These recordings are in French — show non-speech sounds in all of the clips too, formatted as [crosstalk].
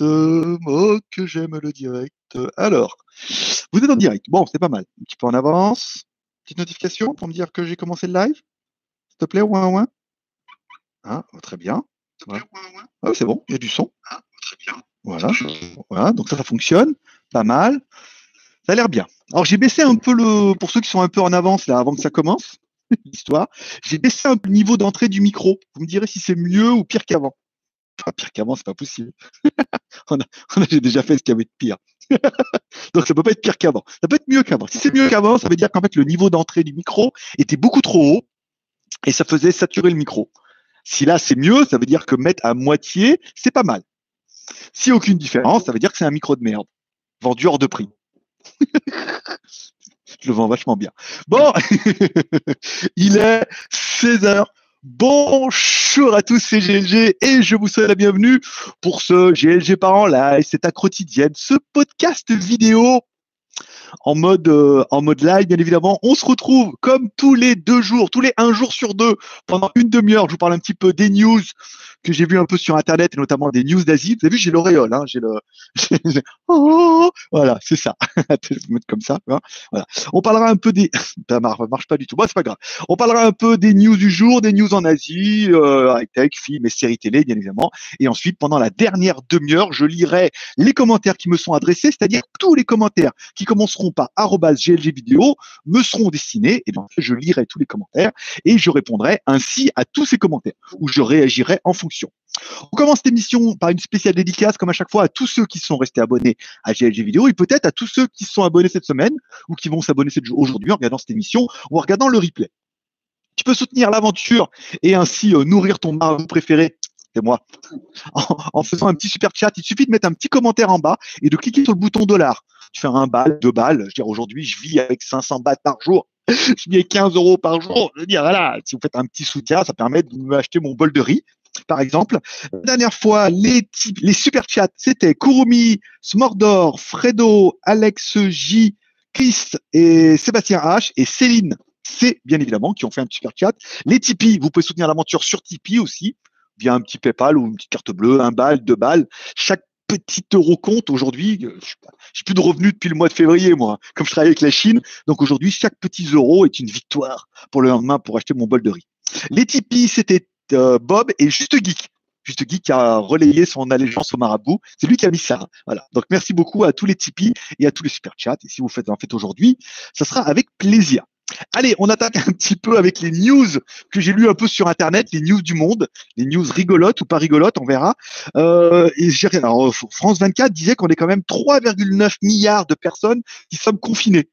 Oh, que j'aime le direct. Alors, vous êtes en direct. Bon, c'est pas mal. Un petit peu en avance. Petite notification pour me dire que j'ai commencé le live. S'il te plaît, ouin ouin. Ah, très bien. Ah, c'est bon, il y a du son. Ah, très bien. Voilà. voilà, donc ça, ça fonctionne. Pas mal. Ça a l'air bien. Alors, j'ai baissé un peu le. Pour ceux qui sont un peu en avance, là, avant que ça commence, [laughs] l'histoire, j'ai baissé un peu le niveau d'entrée du micro. Vous me direz si c'est mieux ou pire qu'avant. Enfin, pire qu'avant, c'est pas possible. [laughs] on a, j'ai déjà fait ce qu'il y avait de pire. [laughs] Donc ça peut pas être pire qu'avant. Ça peut être mieux qu'avant. Si c'est mieux qu'avant, ça veut dire qu'en fait le niveau d'entrée du micro était beaucoup trop haut et ça faisait saturer le micro. Si là c'est mieux, ça veut dire que mettre à moitié, c'est pas mal. Si aucune différence, ça veut dire que c'est un micro de merde, vendu hors de prix. [laughs] Je le vends vachement bien. Bon, il est 16 heures. Bonjour à tous, c'est GLG et je vous souhaite la bienvenue pour ce GLG Parents Live, c'est ta quotidienne, ce podcast vidéo en mode euh, en mode live bien évidemment. On se retrouve comme tous les deux jours, tous les un jour sur deux pendant une demi-heure. Je vous parle un petit peu des news que j'ai vu un peu sur internet et notamment des news d'Asie. Vous avez vu, j'ai l'auréole, hein, j'ai le [laughs] oh, voilà, c'est ça. je vais mettre comme ça. Hein. Voilà. On parlera un peu des [laughs] ça marche, pas du tout. Bon, c'est pas grave. On parlera un peu des news du jour, des news en Asie, euh, tech, films et séries télé bien évidemment. Et ensuite, pendant la dernière demi-heure, je lirai les commentaires qui me sont adressés, c'est-à-dire tous les commentaires qui commenceront par GLG vidéo me seront destinés. Et donc, je lirai tous les commentaires et je répondrai ainsi à tous ces commentaires ou je réagirai en fonction on commence cette émission par une spéciale dédicace, comme à chaque fois, à tous ceux qui sont restés abonnés à GLG Vidéo et peut-être à tous ceux qui sont abonnés cette semaine ou qui vont s'abonner aujourd'hui en regardant cette émission ou en regardant le replay. Tu peux soutenir l'aventure et ainsi euh, nourrir ton marabout préféré c'est moi, [laughs] en, faisant un petit super chat. Il suffit de mettre un petit commentaire en bas et de cliquer sur le bouton dollar. Tu fais un balle, deux balles. Je veux dire, aujourd'hui, je vis avec 500 bahts par jour. [laughs] Je avec 15 euros par jour. Je veux dire, voilà, si vous faites un petit soutien, ça permet de m'acheter mon bol de riz par exemple. La dernière fois, les, super chats, c'était Kurumi, Smordor, Fredo, Alex J, Chris et Sébastien H et Céline C, bien évidemment, qui ont fait un super chat. Les Tipeee, vous pouvez soutenir l'aventure sur Tipeee aussi, via un petit PayPal ou une petite carte bleue, un balle, deux balles. Chaque petit euro compte aujourd'hui. Euh, j'ai plus de revenus depuis le mois de février, moi, comme je travaille avec la Chine. Donc aujourd'hui, chaque petit euro est une victoire pour le lendemain pour acheter mon bol de riz. Les Tipeee, c'était euh, Bob et Juste Geek. Juste Geek a relayé son allégeance au marabout. C'est lui qui a mis ça. Voilà. Donc merci beaucoup à tous les Tipeee et à tous les super chats. Et si vous faites en fait aujourd'hui, ça sera avec plaisir. Allez, on attaque un petit peu avec les news que j'ai lues un peu sur Internet, les news du monde, les news rigolotes ou pas rigolotes, on verra. Euh, et alors, France 24 disait qu'on est quand même 3,9 milliards de personnes qui sommes confinées.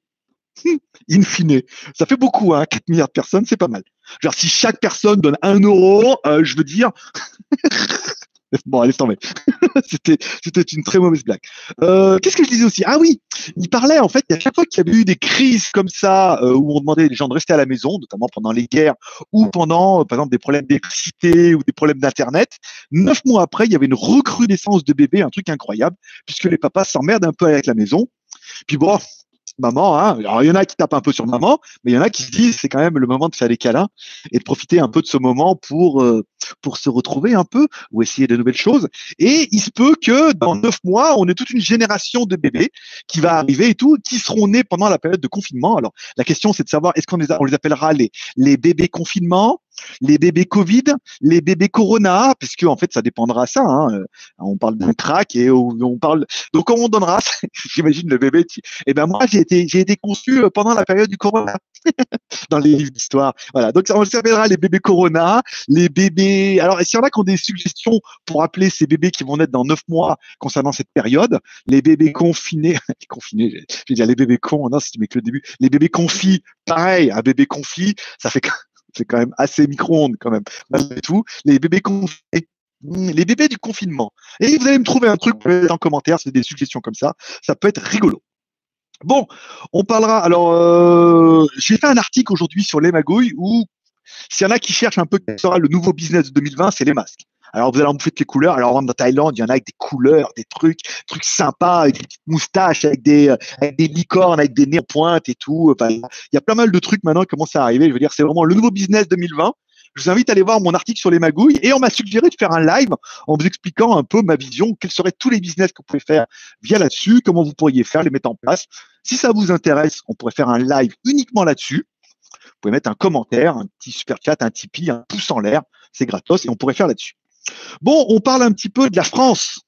in fine. Ça fait beaucoup, hein, 4 milliards de personnes, c'est pas mal. Genre, si chaque personne donne un euro, euh, je veux dire. [laughs] [laughs] bon, allez tomber. [laughs] c'était, c'était une très mauvaise blague. Euh, qu'est-ce que je disais aussi? Ah oui, il parlait en fait, à chaque fois qu'il y avait eu des crises comme ça, euh, où on demandait les gens de rester à la maison, notamment pendant les guerres ou pendant, par exemple, des problèmes d'électricité ou des problèmes d'internet. Neuf mois après, il y avait une recrudescence de bébés, un truc incroyable, puisque les papas s'emmerdent un peu avec la maison. Puis bon, maman. Hein. Alors, il y en a qui tapent un peu sur maman, mais il y en a qui se disent c'est quand même le moment de faire des câlins et de profiter un peu de ce moment pour euh, pour se retrouver un peu ou essayer de nouvelles choses. Et il se peut que dans neuf mois, on ait toute une génération de bébés qui va arriver et tout, qui seront nés pendant la période de confinement. Alors, la question, c'est de savoir est-ce qu'on les, les appellera les, les bébés confinement, les bébés Covid, les bébés Corona, puisque en fait ça dépendra ça. Hein. Euh, on parle d'un crack et on, parle. Donc on donnera, [laughs] j'imagine le bébé. Et eh ben moi j'ai été j'ai conçu euh, pendant la période du Corona [laughs] dans les livres d'histoire. Voilà. Donc on s'appellera les bébés Corona, les bébés. Alors s'il y en a qui ont des suggestions pour appeler ces bébés qui vont naître dans neuf mois concernant cette période, les bébés confinés, [laughs] confinés, je vais dire les bébés cons. Non, c'est que le début. Les bébés confis, pareil, un bébé confit, ça fait c'est quand même assez micro-ondes quand même. Malgré tout, les bébés confinés, hmm, les bébés du confinement. Et vous allez me trouver un truc en commentaire, c'est des suggestions comme ça. Ça peut être rigolo. Bon, on parlera. Alors, euh, j'ai fait un article aujourd'hui sur les magouilles où s'il y en a qui cherchent un peu quel sera le nouveau business de 2020, c'est les masques. Alors vous allez en bouffer toutes les couleurs. Alors en Thaïlande, il y en a avec des couleurs, des trucs, trucs sympas, avec des petites moustaches, avec des, euh, avec des licornes, avec des nez en pointe et tout. il y a pas mal de trucs maintenant qui commencent à arriver. Je veux dire, c'est vraiment le nouveau business 2020. je vous invite à aller voir mon article sur les magouilles et on m'a suggéré de faire un live en vous expliquant un peu ma vision, quels seraient tous les business que vous pouvez faire via là-dessus, comment vous pourriez faire, les mettre en place. Si ça vous intéresse, on pourrait faire un live uniquement là-dessus. Vous pouvez mettre un commentaire, un petit super chat, un Tipeee, un pouce en l'air, c'est gratos et on pourrait faire là-dessus. Bon, on parle un petit peu de la France.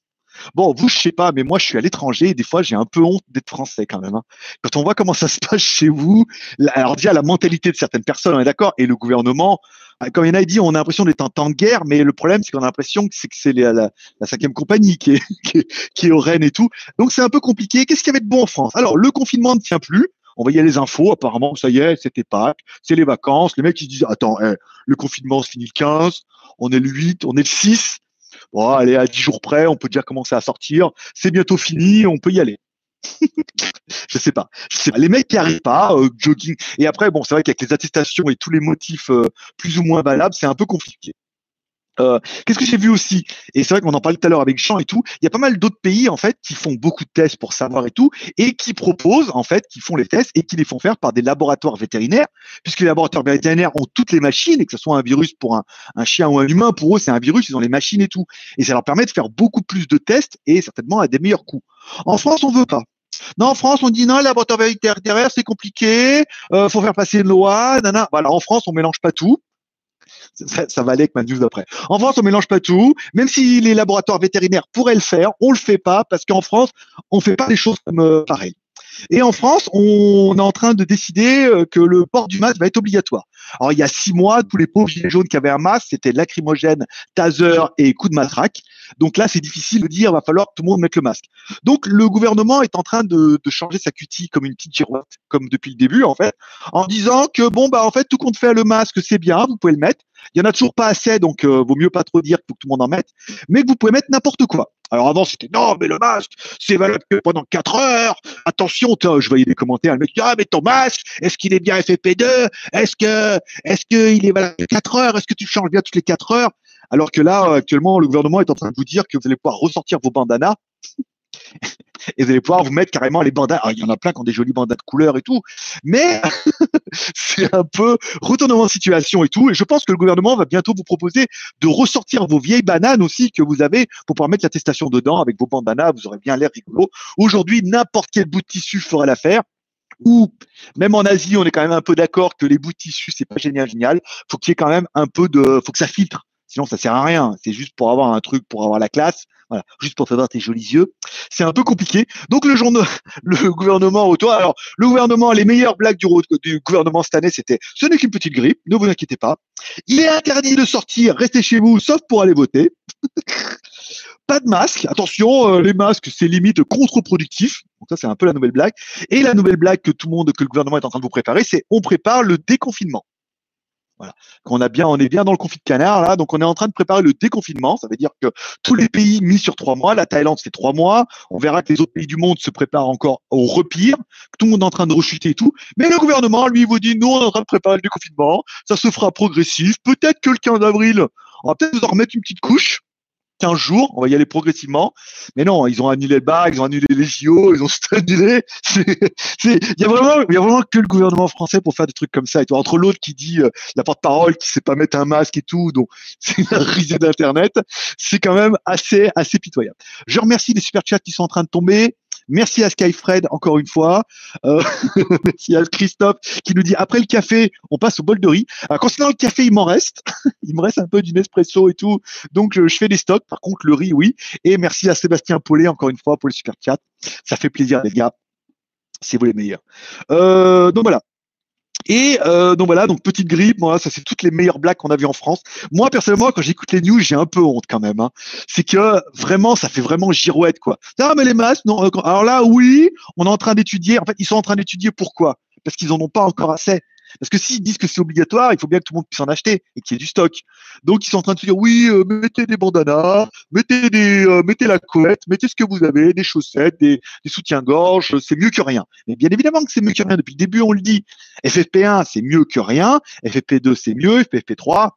Bon, vous, je sais pas, mais moi, je suis à l'étranger et des fois, j'ai un peu honte d'être français quand même. Hein. Quand on voit comment ça se passe chez vous, alors déjà la mentalité de certaines personnes, on est d'accord, et le gouvernement, comme il y en a dit, on a l'impression d'être en temps de guerre, mais le problème, c'est qu'on a l'impression que c'est que c'est la, cinquième compagnie qui est, [laughs] qui, est, qui est au Rennes et tout. Donc c'est un peu compliqué. Qu'est-ce qu'il y avait de bon en France? Alors le confinement ne tient plus. On voyait les infos, apparemment, ça y est, c'était Pâques, c'est les vacances. Les mecs, ils se disent, attends, eh, le confinement se finit le 15, on est le 8, on est le 6. Bon, allez, à 10 jours près, on peut déjà commencer à sortir. C'est bientôt fini, on peut y aller. [laughs] je sais pas. Je sais pas. Les mecs qui arrivent pas, euh, jogging. Et après, bon, c'est vrai qu'avec les attestations et tous les motifs euh, plus ou moins valables, c'est un peu compliqué. Euh, qu'est-ce que j'ai vu aussi? Et c'est vrai qu'on en parlait tout à l'heure avec Jean et tout. Il y a pas mal d'autres pays en fait qui font beaucoup de tests pour savoir et tout, et qui proposent en fait, qui font les tests et qui les font faire par des laboratoires vétérinaires, puisque les laboratoires vétérinaires ont toutes les machines et que ce soit un virus pour un, chien ou un humain, pour eux c'est un virus, ils ont les machines et tout, et ça leur permet de faire beaucoup plus de tests et certainement à des meilleurs coûts. En France, on veut pas. Non, en France, on dit non, laboratoire vétérinaire, c'est compliqué, euh, faut faire passer une loi, nana. Voilà, en France, on mélange pas tout ça, va aller avec ma news d'après. En France, on mélange pas tout. Même si les laboratoires vétérinaires pourraient le faire, on le fait pas parce qu'en France, on fait pas les choses comme euh, pareil. Et en France, on est en train de décider euh, que le port du masque va être obligatoire. Alors il y a six mois, tous les pauvres gilets jaunes qui avaient un masque, c'était lacrymogène, taser et coup de matraque. Donc là, c'est difficile de dire, va falloir que tout le monde mette le masque. Donc le gouvernement est en train de, de changer sa cutie comme une petite girouette, comme depuis le début en fait, en disant que bon bah en fait tout compte fait le masque c'est bien, vous pouvez le mettre. Il y en a toujours pas assez, donc euh, vaut mieux pas trop dire que tout le monde en mette, mais vous pouvez mettre n'importe quoi. Alors avant c'était non mais le masque c'est valable que pendant 4 heures. Attention, je voyais des commentaires, le mec ah mais ton masque est-ce qu'il est bien FFP2 Est-ce que est-ce qu'il est valable 4 heures? Est-ce que tu changes bien toutes les 4 heures? Alors que là actuellement le gouvernement est en train de vous dire que vous allez pouvoir ressortir vos bandanas et vous allez pouvoir vous mettre carrément les bandanas. il y en a plein qui ont des jolis bandanas de couleur et tout, mais [laughs] c'est un peu retournement de situation et tout. Et je pense que le gouvernement va bientôt vous proposer de ressortir vos vieilles bananes aussi que vous avez pour pouvoir mettre l'attestation dedans avec vos bandanas. Vous aurez bien l'air rigolo. Aujourd'hui, n'importe quel bout de tissu fera l'affaire. Ou même en Asie, on est quand même un peu d'accord que les bouts de tissu, c'est pas génial, génial. Faut qu'il y ait quand même un peu de, faut que ça filtre. Sinon, ça sert à rien. C'est juste pour avoir un truc, pour avoir la classe. Voilà, juste pour faire voir tes jolis yeux. C'est un peu compliqué. Donc le, journal, [laughs] le gouvernement autour. Alors le gouvernement, les meilleures blagues du, gouvernement cette année, c'était ce n'est qu'une petite grippe. Ne vous inquiétez pas. Il est interdit de sortir. Restez chez vous, sauf pour aller voter. [laughs] pas de masque. Attention, euh, les masques, c'est limite contre-productif. Donc ça, c'est un peu la nouvelle blague. Et la nouvelle blague que tout le monde, que le gouvernement est en train de vous préparer, c'est on prépare le déconfinement. Voilà. Qu'on a bien, on est bien dans le conflit de canard là, donc on est en train de préparer le déconfinement. Ça veut dire que tous les pays mis sur trois mois, la Thaïlande c'est trois mois. On verra que les autres pays du monde se préparent encore au repire, que tout le monde est en train de rechuter et tout. Mais le gouvernement, lui, vous dit, nous on est en train de préparer le déconfinement. Ça se fera progressif. Peut-être que le 15 avril, on va peut-être nous en remettre une petite couche. 15 jours, on va y aller progressivement. Mais non, ils ont annulé le bac, ils ont annulé les JO, ils ont annulé. [laughs] Il y a vraiment, il y a vraiment que le gouvernement français pour faire des trucs comme ça. Et toi, entre l'autre qui dit euh, la porte-parole, qui sait pas mettre un masque et tout, donc [laughs] c'est une risée d'internet. C'est quand même assez, assez pitoyable. Je remercie les super chats qui sont en train de tomber. Merci à Skyfred encore une fois. Euh, [laughs] merci à Christophe qui nous dit après le café, on passe au bol de riz. Alors concernant le café, il m'en reste. [laughs] il me reste un peu du Nespresso et tout. Donc euh, je fais des stocks. Par contre, le riz, oui. Et merci à Sébastien Paulet encore une fois pour le super chat. Ça fait plaisir les gars. C'est vous les meilleurs. Euh, donc voilà. Et euh, donc voilà, donc petite grippe, moi, ça c'est toutes les meilleures blagues qu'on a vues en France. Moi personnellement, quand j'écoute les news, j'ai un peu honte quand même. Hein. C'est que vraiment, ça fait vraiment girouette quoi. Ah mais les masques, non. Euh, alors là, oui, on est en train d'étudier. En fait, ils sont en train d'étudier pourquoi? Parce qu'ils en ont pas encore assez. Parce que s'ils disent que c'est obligatoire, il faut bien que tout le monde puisse en acheter et qu'il y ait du stock. Donc ils sont en train de se dire oui, euh, mettez des bandanas, mettez des, euh, mettez la couette, mettez ce que vous avez, des chaussettes, des, soutiens-gorge, c'est mieux que rien. Mais bien évidemment que c'est mieux que rien. Depuis le début, on le dit. FFP1, c'est mieux que rien. FFP2, c'est mieux. FFP3,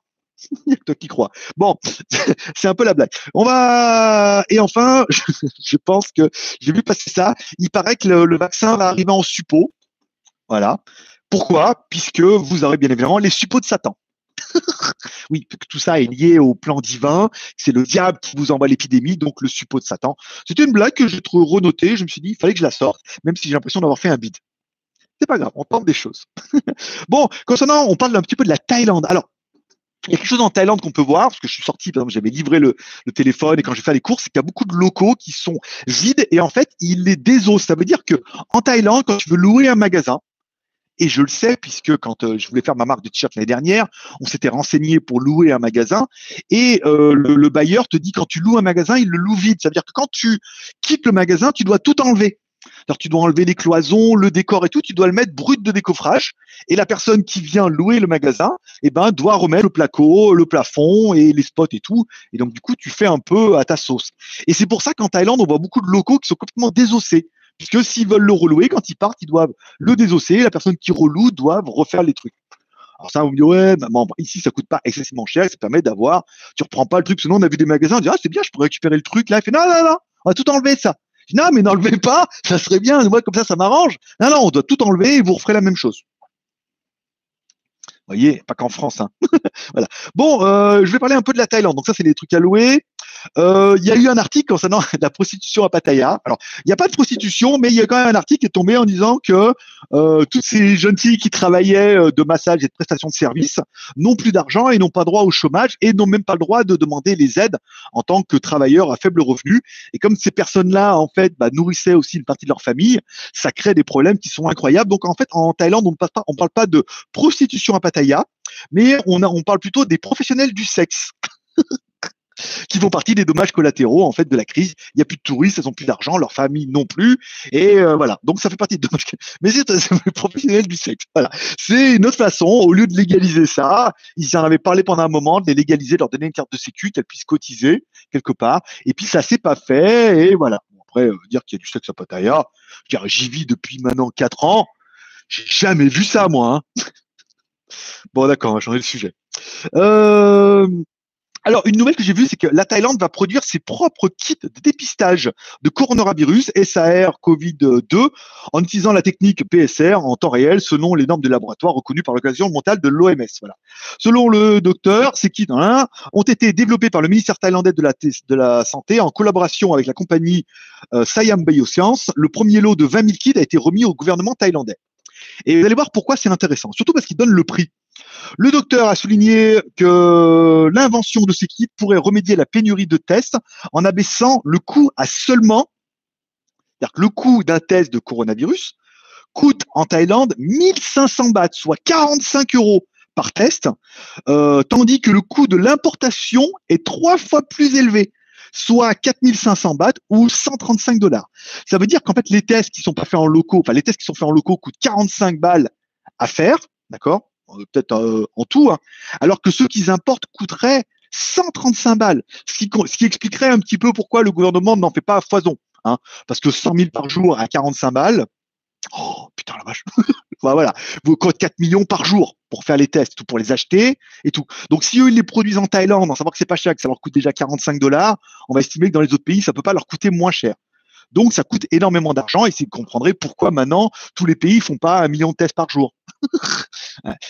il [laughs] y a que toi qui crois. Bon, [laughs] c'est un peu la blague. On va et enfin, [laughs] je pense que j'ai vu passer ça. Il paraît que le, le vaccin va arriver en suppôt. Voilà. Pourquoi? Puisque vous aurez bien évidemment les suppôts de Satan. [laughs] oui, tout ça est lié au plan divin, c'est le diable qui vous envoie l'épidémie, donc le suppôt de Satan. C'était une blague que j'ai renotée, je me suis dit, il fallait que je la sorte, même si j'ai l'impression d'avoir fait un bide. C'est pas grave, on tente des choses. [laughs] bon, concernant, on parle un petit peu de la Thaïlande. Alors, il y a quelque chose en Thaïlande qu'on peut voir, parce que je suis sorti, par exemple, j'avais livré le, téléphone et quand j'ai fait les courses, c'est qu'il y a beaucoup de locaux qui sont vides et en fait, ils les désossent. Ça veut dire que en Thaïlande, quand tu veux louer un magasin, et je le sais puisque quand euh, je voulais faire ma marque de t-shirt l'année dernière, on s'était renseigné pour louer un magasin et euh, le, le, bailleur te dit quand tu loues un magasin, il le loue vide. Ça veut dire que quand tu quittes le magasin, tu dois tout enlever. Alors tu dois enlever les cloisons, le décor et tout, tu dois le mettre brut de décoffrage. Et la personne qui vient louer le magasin, eh ben, doit remettre le placo, le plafond et les spots et tout. Et donc du coup, tu fais un peu à ta sauce. Et c'est pour ça qu'en Thaïlande, on voit beaucoup de locaux qui sont complètement désossés. Puisque s'ils veulent le relouer, quand ils partent, ils doivent le désosser. La personne qui reloue doit refaire les trucs. Alors ça, on me dit, ouais, maman, ici, ça coûte pas excessivement cher, ça permet d'avoir, tu reprends pas le truc, sinon on a vu des magasins, on dit, ah, c'est bien, je pourrais récupérer le truc, là, il fait, non, non, non, on va tout enlever, ça non, mais n'enlevez pas, ça serait bien, moi comme ça, ça m'arrange. Non, non, on doit tout enlever et vous referez la même chose. Voyez, pas qu'en France. Hein. [laughs] voilà. Bon, euh, je vais parler un peu de la Thaïlande. Donc ça, c'est des trucs à louer. Euh, il y a eu un article concernant [laughs] la prostitution à Pattaya. Alors, il n'y a pas de prostitution, mais il y a quand même un article qui est tombé en disant que euh, toutes ces jeunes filles qui travaillaient de massage et de prestation de services n'ont plus d'argent et n'ont pas droit au chômage et n'ont même pas le droit de demander les aides en tant que travailleurs à faible revenu. Et comme ces personnes-là, en fait, bah, nourrissaient aussi une partie de leur famille, ça crée des problèmes qui sont incroyables. Donc, en fait, en Thaïlande, on ne parle pas, parle pas de prostitution à Pattaya, mais on, parle plutôt des professionnels du sexe. [laughs] qui font partie des dommages collatéraux en fait de la crise. Il n'y a plus de touristes, ils n'ont plus d'argent, leur famille non plus, et euh, voilà. Donc ça fait partie des dommages. [laughs] Mais c'est les professionnels du sexe. Voilà. C'est une autre façon. Au lieu de légaliser ça, ils en avaient parlé pendant un moment de les légaliser, de leur donner une carte de sécu, qu'elles puissent cotiser quelque part. Et puis ça s'est pas fait, et voilà. Après euh, dire qu'il y a du sexe à Pattaya, j'y vis depuis maintenant quatre ans. J'ai jamais vu ça moi. Hein. [laughs] bon d'accord, on va changer le sujet. Euh, alors, une nouvelle que j'ai vue, c'est que la Thaïlande va produire ses propres kits de dépistage de coronavirus SAR COVID-2 en utilisant la technique PSR en temps réel selon les normes de laboratoire reconnues par l'Organisation mondiale de l'OMS. Voilà. Selon le docteur, ces kits hein, ont été développés par le ministère thaïlandais de la, de la Santé en collaboration avec la compagnie euh, Siam Bioscience. Le premier lot de 20 000 kits a été remis au gouvernement thaïlandais. Et vous allez voir pourquoi c'est intéressant, surtout parce qu'il donne le prix. Le docteur a souligné que l'invention de ces kits pourrait remédier à la pénurie de tests en abaissant le coût à seulement, c'est-à-dire que le coût d'un test de coronavirus coûte en Thaïlande 1500 bahts, soit 45 euros par test, euh, tandis que le coût de l'importation est trois fois plus élevé, soit 4500 bahts ou 135 dollars. Ça veut dire qu'en fait les tests qui sont pas faits en locaux, enfin les tests qui sont faits en locaux coûtent 45 balles à faire, d'accord? Euh, peut-être euh, en tout, hein. alors que ceux qu'ils importent coûteraient 135 balles, ce qui, expliquerait un petit peu pourquoi le gouvernement n'en fait pas à foison. Hein, parce que 100 000 par jour à 45 balles, oh putain la vache, [laughs] voilà, vous coûtez 4 millions par jour pour faire les tests, tout pour les acheter et tout. Donc si eux ils les produisent en Thaïlande, en savoir que c'est pas cher, que ça leur coûte déjà 45 dollars, on va estimer que dans les autres pays ça peut pas leur coûter moins cher. Donc ça coûte énormément d'argent et c'est vous comprendrez pourquoi maintenant tous les pays font pas un million de tests par jour. [laughs]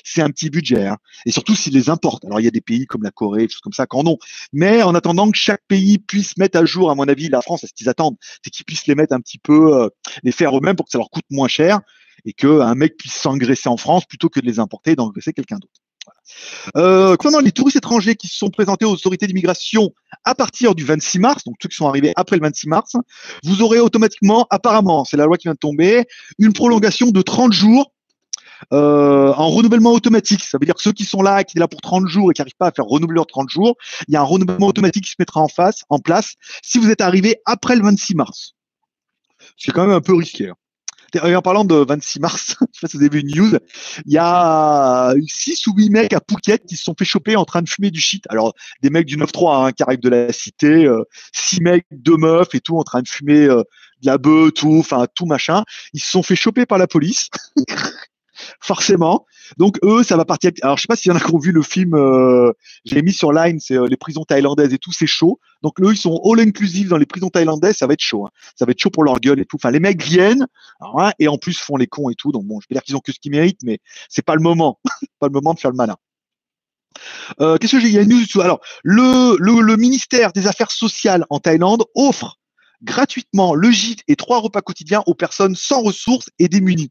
c'est un petit budget. Hein. Et surtout s'ils les importent. Alors il y a des pays comme la Corée, des choses comme ça, qu'en ont. Mais en attendant que chaque pays puisse mettre à jour, à mon avis, la France, ce qu'ils attendent, c'est qu'ils puissent les mettre un petit peu, euh, les faire eux-mêmes pour que ça leur coûte moins cher et qu'un mec puisse s'engraisser en France plutôt que de les importer et d'engraisser quelqu'un d'autre. Euh, concernant les touristes étrangers qui se sont présentés aux autorités d'immigration à partir du 26 mars, donc ceux qui sont arrivés après le 26 mars, vous aurez automatiquement, apparemment, c'est la loi qui vient de tomber, une prolongation de 30 jours euh, en renouvellement automatique. Ça veut dire que ceux qui sont là, qui sont là pour 30 jours et qui n'arrivent pas à faire renouveler leurs 30 jours, il y a un renouvellement automatique qui se mettra en face, en place, si vous êtes arrivé après le 26 mars. C'est quand même un peu risqué. Hein. En parlant de 26 mars, [laughs] je sais pas si vous avez vu une news, il y a 6 ou 8 mecs à Phuket qui se sont fait choper en train de fumer du shit. Alors, des mecs du 9-3 hein, qui arrivent de la cité, 6 euh, mecs, 2 meufs et tout en train de fumer euh, de la bœuf, tout, enfin tout machin. Ils se sont fait choper par la police. [laughs] forcément. Donc eux, ça va partir. Alors je sais pas s'il y en a qui ont vu le film. Euh, j'ai mis sur Line, c'est euh, les prisons thaïlandaises et tout, c'est chaud. Donc eux, ils sont all inclusive dans les prisons thaïlandaises, ça va être chaud. Hein. Ça va être chaud pour leur gueule et tout. Enfin, les mecs viennent hein, et en plus font les cons et tout. Donc bon, je vais dire qu'ils ont que ce qu'ils méritent, mais c'est pas le moment, [laughs] pas le moment de faire le malin. Euh, Qu'est-ce que j'ai Il y a une news. Alors, le, ministère des Affaires sociales en Thaïlande offre gratuitement le gîte et trois repas quotidiens aux personnes sans ressources et démunies.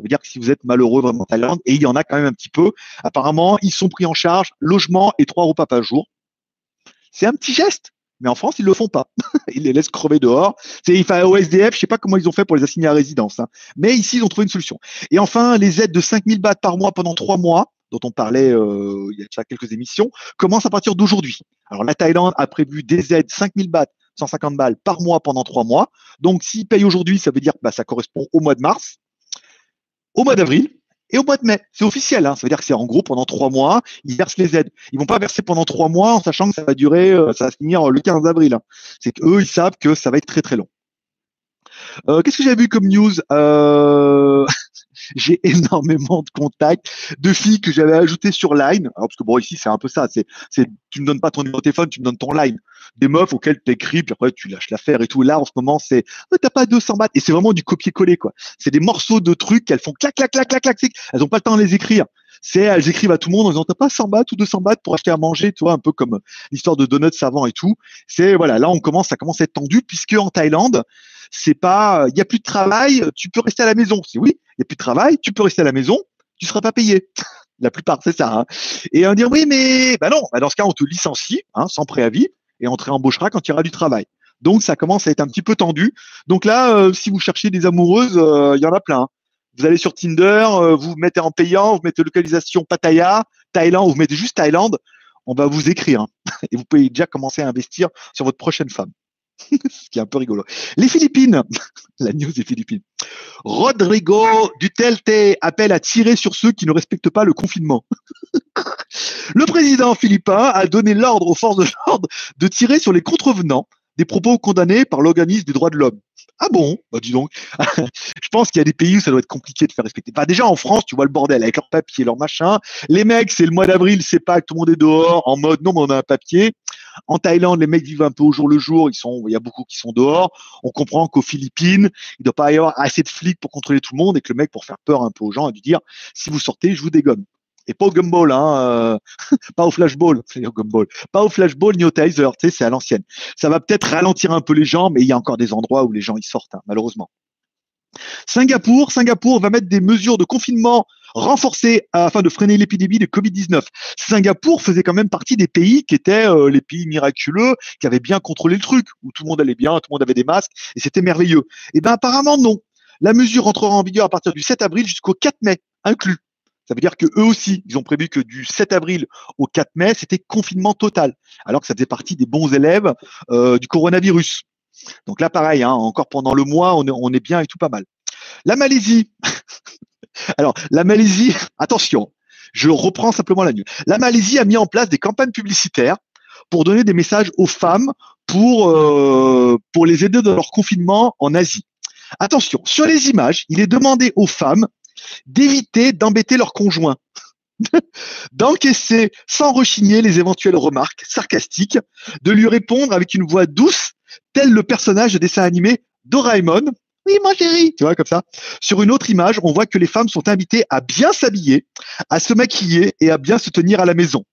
Ça veut dire que si vous êtes malheureux vraiment en Thaïlande, et il y en a quand même un petit peu, apparemment, ils sont pris en charge logement et trois repas par jour. C'est un petit geste, mais en France, ils le font pas. [laughs] ils les laissent crever dehors. C'est au SDF, je sais pas comment ils ont fait pour les assigner à résidence, hein. mais ici, ils ont trouvé une solution. Et enfin, les aides de 5000 bahts par mois pendant trois mois, dont on parlait euh, il y a déjà quelques émissions, commencent à partir d'aujourd'hui. Alors la Thaïlande a prévu des aides 5000 bahts 150 balles par mois pendant trois mois. Donc, s'ils payent aujourd'hui, ça veut dire que bah, ça correspond au mois de mars, au mois d'avril et au mois de mai. C'est officiel. Hein. Ça veut dire que c'est en gros pendant trois mois, ils versent les aides. Ils vont pas verser pendant trois mois en sachant que ça va durer, euh, ça va finir le 15 avril. C'est qu'eux, ils savent que ça va être très très long. Euh, Qu'est-ce que j'ai vu comme news? Euh... j'ai [laughs] énormément de contacts de filles que j'avais ajoutées sur Line. Alors, parce que bon, ici, c'est un peu ça. C'est, c'est, tu me donnes pas ton numéro de téléphone, tu me donnes ton Line. Des meufs auxquelles tu écris, puis après, tu lâches l'affaire et tout. Là, en ce moment, c'est, oh, t'as pas 200 bahts. Et c'est vraiment du copier-coller, quoi. C'est des morceaux de trucs qu'elles font clac, clac, clac, clac, clac. Elles ont pas le temps de les écrire c'est elles écrivent à tout le monde en disant t'as pas 100 bahts ou 200 bahts pour acheter à manger, tu vois, un peu comme l'histoire de donuts savants et tout. C'est voilà, là on commence, ça commence à être tendu puisque en Thaïlande, c'est pas, il y a plus de travail, tu peux rester à la maison. C'est oui, il y a plus de travail, tu peux rester à la maison, tu seras pas payé. [laughs] la plupart, c'est ça. Hein. Et on dit oui, mais bah non, bah dans ce cas on te licencie hein, sans préavis et on te réembauchera quand il y aura du travail. Donc ça commence à être un petit peu tendu. Donc là, euh, si vous cherchez des amoureuses, euh, il y en a plein. Vous allez sur Tinder, euh, vous, mettez en payant, vous mettez localisation Pattaya, Thaïlande, vous mettez juste Thaïlande, on va vous écrire. Hein. [laughs] Et vous pouvez déjà commencer à investir sur votre prochaine femme. [laughs] Ce qui est un peu rigolo. Les Philippines, [laughs] la news des Philippines. Rodrigo Duterte appelle à tirer sur ceux qui ne respectent pas le confinement. [laughs] le président philippin a donné l'ordre aux forces de l'ordre de tirer sur les contrevenants des propos condamnés par l'organisme des droits de l'homme. Ah bon? Bah dis donc. [laughs] je pense qu'il y a des pays où ça doit être compliqué de faire respecter. Bah déjà en France, tu vois le bordel avec leur papier, leur machin. Les mecs, c'est le mois d'avril, c'est pas que tout le monde est dehors en mode non mais on a un papier. En Thaïlande, les mecs vivent un peu au jour le jour, ils sont il y a beaucoup qui sont dehors. On comprend qu'aux Philippines, il doit pas y avoir assez de flics pour contrôler tout le monde et que le mec pour faire peur un peu aux gens a dû dire si vous sortez, je vous dégomme et pas au gumball, hein, euh, [laughs] pas au flashball, [laughs] gumball, pas au flashball ni au taser, tu sais, c'est à l'ancienne. Ça va peut-être ralentir un peu les gens, mais il y a encore des endroits où les gens y sortent, hein, malheureusement. Singapour, Singapour va mettre des mesures de confinement renforcées afin de freiner l'épidémie de Covid-19. Singapour faisait quand même partie des pays qui étaient euh, les pays miraculeux, qui avaient bien contrôlé le truc, où tout le monde allait bien, tout le monde avait des masques, et c'était merveilleux. Eh ben apparemment non. La mesure entrera en vigueur à partir du 7 avril jusqu'au 4 mai, inclus. Ça veut dire que eux aussi, ils ont prévu que du 7 avril au 4 mai, c'était confinement total, alors que ça faisait partie des bons élèves euh, du coronavirus. Donc là, pareil, hein, encore pendant le mois, on est, on est bien et tout pas mal. La Malaisie. [laughs] alors, la Malaisie, attention, je reprends simplement la nuit. La Malaisie a mis en place des campagnes publicitaires pour donner des messages aux femmes pour, euh, pour les aider dans leur confinement en Asie. Attention, sur les images, il est demandé aux femmes d'éviter d'embêter leur conjoint, [laughs] d'encaisser sans rechigner les éventuelles remarques sarcastiques, de lui répondre avec une voix douce, tel le personnage de dessin animé Doraemon. Oui, mon chéri, tu vois, comme ça. Sur une autre image, on voit que les femmes sont invitées à bien s'habiller, à se maquiller et à bien se tenir à la maison.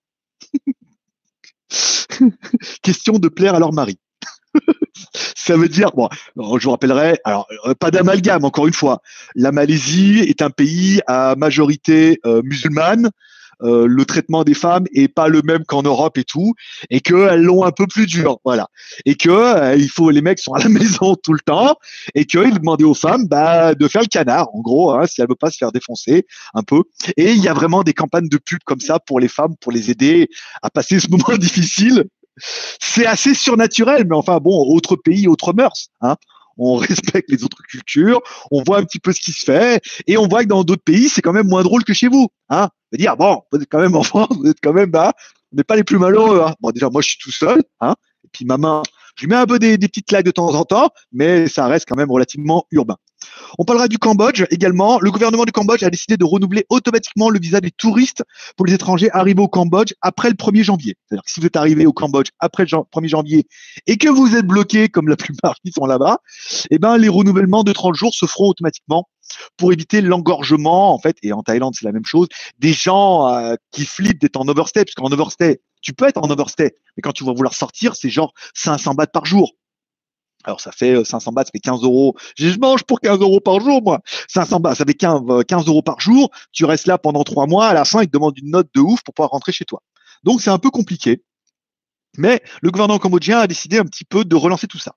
[laughs] Question de plaire à leur mari ça veut dire, bon, je vous rappellerai, alors euh, pas d'amalgame, encore une fois. La Malaisie est un pays à majorité euh, musulmane. Euh, le traitement des femmes est pas le même qu'en Europe et tout, et qu'elles l'ont un peu plus dur, voilà. Et que il faut les mecs sont à la [laughs] maison tout le temps, et qu'ils demandaient aux femmes bah, de faire le canard, en gros, hein, si elles veulent pas se faire défoncer un peu. Et il y a vraiment des campagnes de pub comme ça pour les femmes, pour les aider à passer ce [laughs] moment difficile c'est assez surnaturel, mais enfin bon, autre pays, autre mœurs. Hein. On [laughs] respecte les autres cultures, on voit un petit peu ce qui se fait, et on voit que dans d'autres pays, c'est quand même moins drôle que chez vous. Hein. dire bon, vous êtes quand même en France, vous êtes quand même là, on n'est pas les plus malheureux. Hein. Bon, déjà moi je suis tout seul, hein, et puis ma main, je lui mets un peu des, des petites claques de temps en temps, mais ça reste quand même relativement urbain. On parlera du Cambodge également. Le gouvernement du Cambodge a décidé de renouveler automatiquement le visa des touristes pour les étrangers arrivés au Cambodge après le 1er janvier. C'est-à-dire que si vous êtes arrivé au Cambodge après le 1er janvier et que vous êtes bloqué comme la plupart qui sont là-bas, eh ben, les renouvellements de 30 jours se feront automatiquement pour éviter l'engorgement, en fait, et en Thaïlande, c'est la même chose, des gens euh, qui flippent d'être en overstay, parce qu'en overstay, tu peux être en overstay, mais quand tu vas vouloir sortir, c'est genre 500 bahts par jour. Alors ça fait 500 bahts, ça fait 15 euros. Je mange pour 15 euros par jour, moi. 500 bahts, ça fait 15, 15 euros par jour. Tu restes là pendant trois mois. À la fin, ils te demandent une note de ouf pour pouvoir rentrer chez toi. Donc c'est un peu compliqué. Mais le gouvernement cambodgien a décidé un petit peu de relancer tout ça.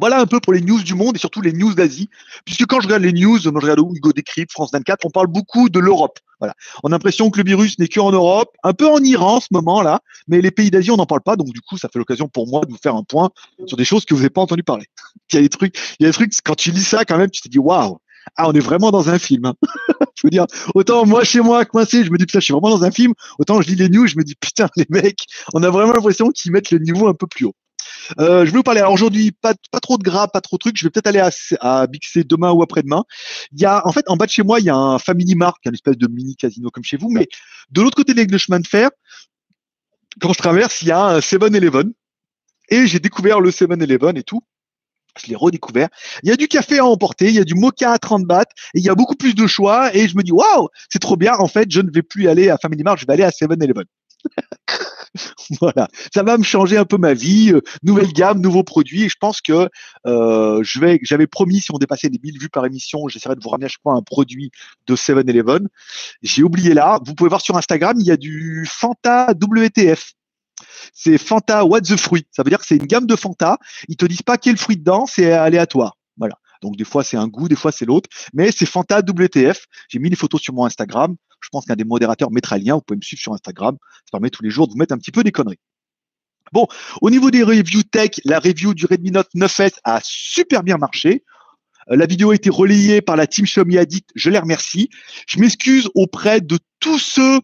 Voilà un peu pour les news du monde et surtout les news d'Asie. Puisque quand je regarde les news, moi je regarde Hugo Décrypte, France 24, on parle beaucoup de l'Europe. Voilà. On a l'impression que le virus n'est qu'en Europe, un peu en Iran en ce moment-là, mais les pays d'Asie, on n'en parle pas. Donc du coup, ça fait l'occasion pour moi de vous faire un point sur des choses que vous n'avez pas entendu parler. [laughs] il y a des trucs, il y a des trucs, quand tu lis ça quand même, tu te dis waouh, ah, on est vraiment dans un film. [laughs] Je veux dire, autant moi chez moi coincé, je me dis putain, je suis vraiment dans un film. Autant je lis les news, je me dis putain, les mecs, on a vraiment l'impression qu'ils mettent le niveau un peu plus haut. Euh, je vais vous parler. Alors aujourd'hui, pas, pas trop de gras, pas trop de trucs. Je vais peut-être aller à, à Bixé demain ou après-demain. Il y a, en fait, en bas de chez moi, il y a un Family Mart, un espèce de mini casino comme chez vous. Mais de l'autre côté des chemin de fer, quand je traverse, il y a un 7-Eleven. Et j'ai découvert le 7-Eleven et tout. Je l'ai redécouvert. Il y a du café à emporter, il y a du mocha à 30 bahts, et il y a beaucoup plus de choix. Et je me dis, waouh, c'est trop bien. En fait, je ne vais plus aller à Family Mart, je vais aller à 7-Eleven. [laughs] [laughs] voilà, ça va me changer un peu ma vie. Euh, nouvelle gamme, nouveaux produits. Et je pense que euh, je vais, j'avais promis si on dépassait les 1000 vues par émission, j'essaierai de vous ramener à chaque fois un produit de 7-Eleven. J'ai oublié là. Vous pouvez voir sur Instagram, il y a du Fanta WTF. C'est Fanta What the Fruit. Ça veut dire que c'est une gamme de Fanta. Ils te disent pas quel fruit dedans, c'est aléatoire. Voilà. Donc des fois c'est un goût, des fois c'est l'autre, mais c'est Fanta WTF. J'ai mis les photos sur mon Instagram. Je pense qu'un des modérateurs mettra le lien. Vous pouvez me suivre sur Instagram. Ça permet tous les jours de vous mettre un petit peu des conneries. Bon, au niveau des reviews tech, la review du Redmi Note 9S a super bien marché. Euh, la vidéo a été relayée par la team Xiaomi Addict. Je les remercie. Je m'excuse auprès de tous ceux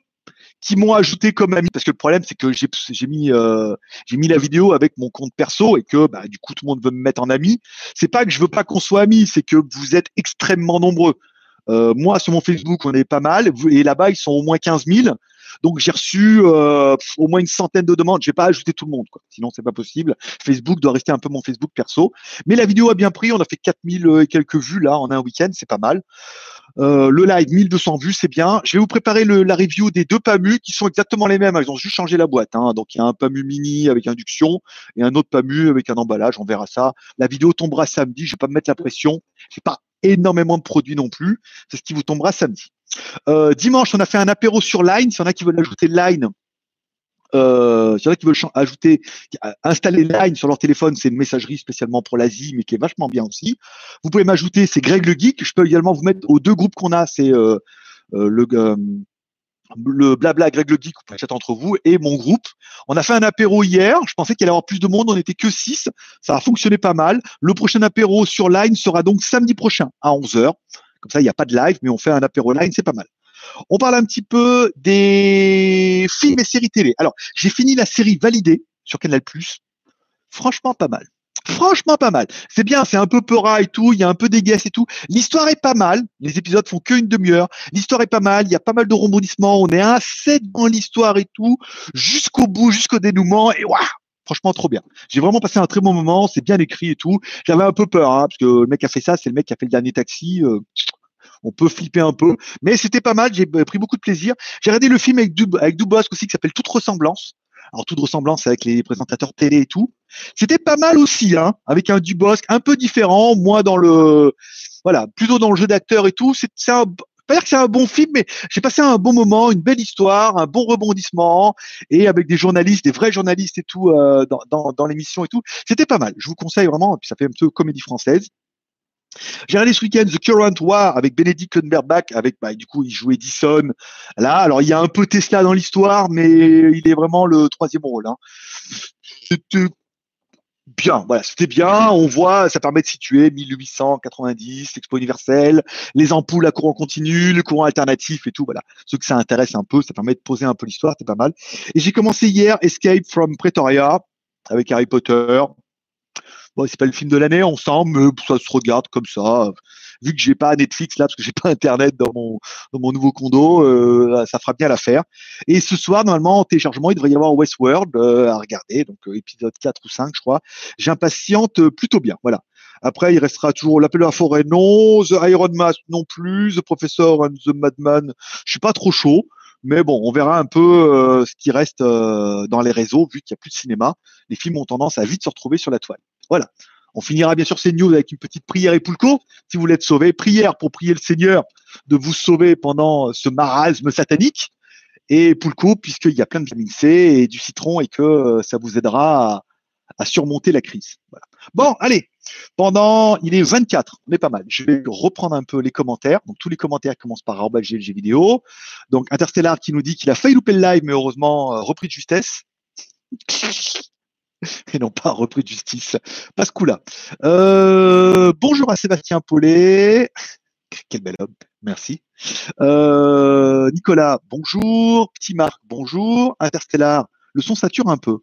qui m'ont ajouté comme ami parce que le problème c'est que j'ai mis euh, j'ai mis la vidéo avec mon compte perso et que bah, du coup tout le monde veut me mettre en ami. C'est pas que je veux pas qu'on soit amis, c'est que vous êtes extrêmement nombreux. Euh, moi, sur mon Facebook, on est pas mal. Et là-bas, ils sont au moins 15 000. Donc, j'ai reçu euh, au moins une centaine de demandes. Je vais pas ajouter tout le monde, quoi. sinon c'est pas possible. Facebook doit rester un peu mon Facebook perso. Mais la vidéo a bien pris. On a fait 4000 et quelques vues là en un week-end, c'est pas mal. Euh, le live, 1200 vues, c'est bien. Je vais vous préparer la review des deux PAMU qui sont exactement les mêmes. Ils ont juste changé la boîte. Hein. Donc, il y a un PAMU mini avec induction et un autre PAMU avec un emballage. On verra ça. La vidéo tombera samedi. Je vais pas me mettre la pression. J'ai pas énormément de produits non plus. C'est ce qui vous tombera samedi. Euh, dimanche, on a fait un apéro sur Line. S'il y en a qui veulent ajouter Line, euh, s'il y en a qui veulent ajouter, installer Line sur leur téléphone, c'est une messagerie spécialement pour l'Asie, mais qui est vachement bien aussi. Vous pouvez m'ajouter, c'est Greg le Geek. Je peux également vous mettre aux deux groupes qu'on a, c'est euh, euh le euh, le blabla Greg le Geek, vous pouvez entre vous, et mon groupe. On a fait un apéro hier. Je pensais qu'il allait y avoir plus de monde. On n'était que 6. Ça a fonctionné pas mal. Le prochain apéro sur Line sera donc samedi prochain à 11h. Comme ça, il n'y a pas de live, mais on fait un apéro Line. C'est pas mal. On parle un petit peu des films et séries télé. Alors, j'ai fini la série validée sur Canal+. Franchement, pas mal. Franchement, pas mal. C'est bien, c'est un peu peura et tout, il y a un peu des guesses et tout. L'histoire est pas mal. Les épisodes font qu'une demi-heure. L'histoire est pas mal. Il y a pas mal de rebondissements. On est assez dans l'histoire et tout, jusqu'au bout, jusqu'au dénouement. Et waouh, franchement trop bien. J'ai vraiment passé un très bon moment, c'est bien écrit et tout. J'avais un peu peur, hein, parce que le mec a fait ça, c'est le mec qui a fait le dernier taxi. Euh, on peut flipper un peu, mais c'était pas mal. J'ai pris beaucoup de plaisir. J'ai regardé le film avec, avec Dubosc aussi qui s'appelle Toute ressemblance alors toute ressemblance avec les présentateurs télé et tout. C'était pas mal aussi, hein, avec un Dubosc un peu différent, moi dans le, voilà, plutôt dans le jeu d'acteur et tout. C'est un, pas dire que c'est un bon film, mais j'ai passé un bon moment, une belle histoire, un bon rebondissement, et avec des journalistes, des vrais journalistes et tout euh, dans, dans, dans l'émission et tout. C'était pas mal. Je vous conseille vraiment. Et puis ça fait un peu comédie française. J'ai regardé ce week-end The Current War avec Benedict Cumberbatch, avec bah, du coup il jouait Edison. Là, alors il y a un peu Tesla dans l'histoire, mais il est vraiment le troisième rôle. Hein. C'était bien, voilà, c'était bien. On voit, ça permet de situer 1890, l'expo universelle, les ampoules à courant continu, le courant alternatif et tout. Voilà, ceux que ça intéresse un peu, ça permet de poser un peu l'histoire, c'est pas mal. Et j'ai commencé hier Escape from Pretoria avec Harry Potter. C'est pas le film de l'année ensemble, mais ça se regarde comme ça. Vu que j'ai pas Netflix là, parce que j'ai pas Internet dans mon dans mon nouveau condo, euh, ça fera bien l'affaire. Et ce soir, normalement, en téléchargement, il devrait y avoir Westworld euh, à regarder, donc euh, épisode 4 ou 5, je crois. J'impatiente plutôt bien. Voilà. Après, il restera toujours l'appel à la forêt, non. The Iron Mask, non plus. The Professor and the Madman, je suis pas trop chaud. Mais bon, on verra un peu euh, ce qui reste euh, dans les réseaux, vu qu'il n'y a plus de cinéma. Les films ont tendance à vite se retrouver sur la toile. Voilà. On finira bien sûr ces news avec une petite prière et poulco. Si vous voulez être sauvé, prière pour prier le Seigneur de vous sauver pendant ce marasme satanique. Et poulco, puisqu'il y a plein de vitamine C et du citron et que euh, ça vous aidera à, surmonter la crise. Bon, allez, pendant, il est 24, on est pas mal. Je vais reprendre un peu les commentaires. Donc tous les commentaires commencent par GLG vidéo. Donc Interstellar qui nous dit qu'il a failli louper le live, mais heureusement euh, repris de justesse. [laughs] Et non pas repris de justice. Pas ce coup-là. Euh, bonjour à Sébastien Paulet. Quel bel homme. Merci. Euh, Nicolas, bonjour. Petit Marc, bonjour. Interstellar, le son sature un peu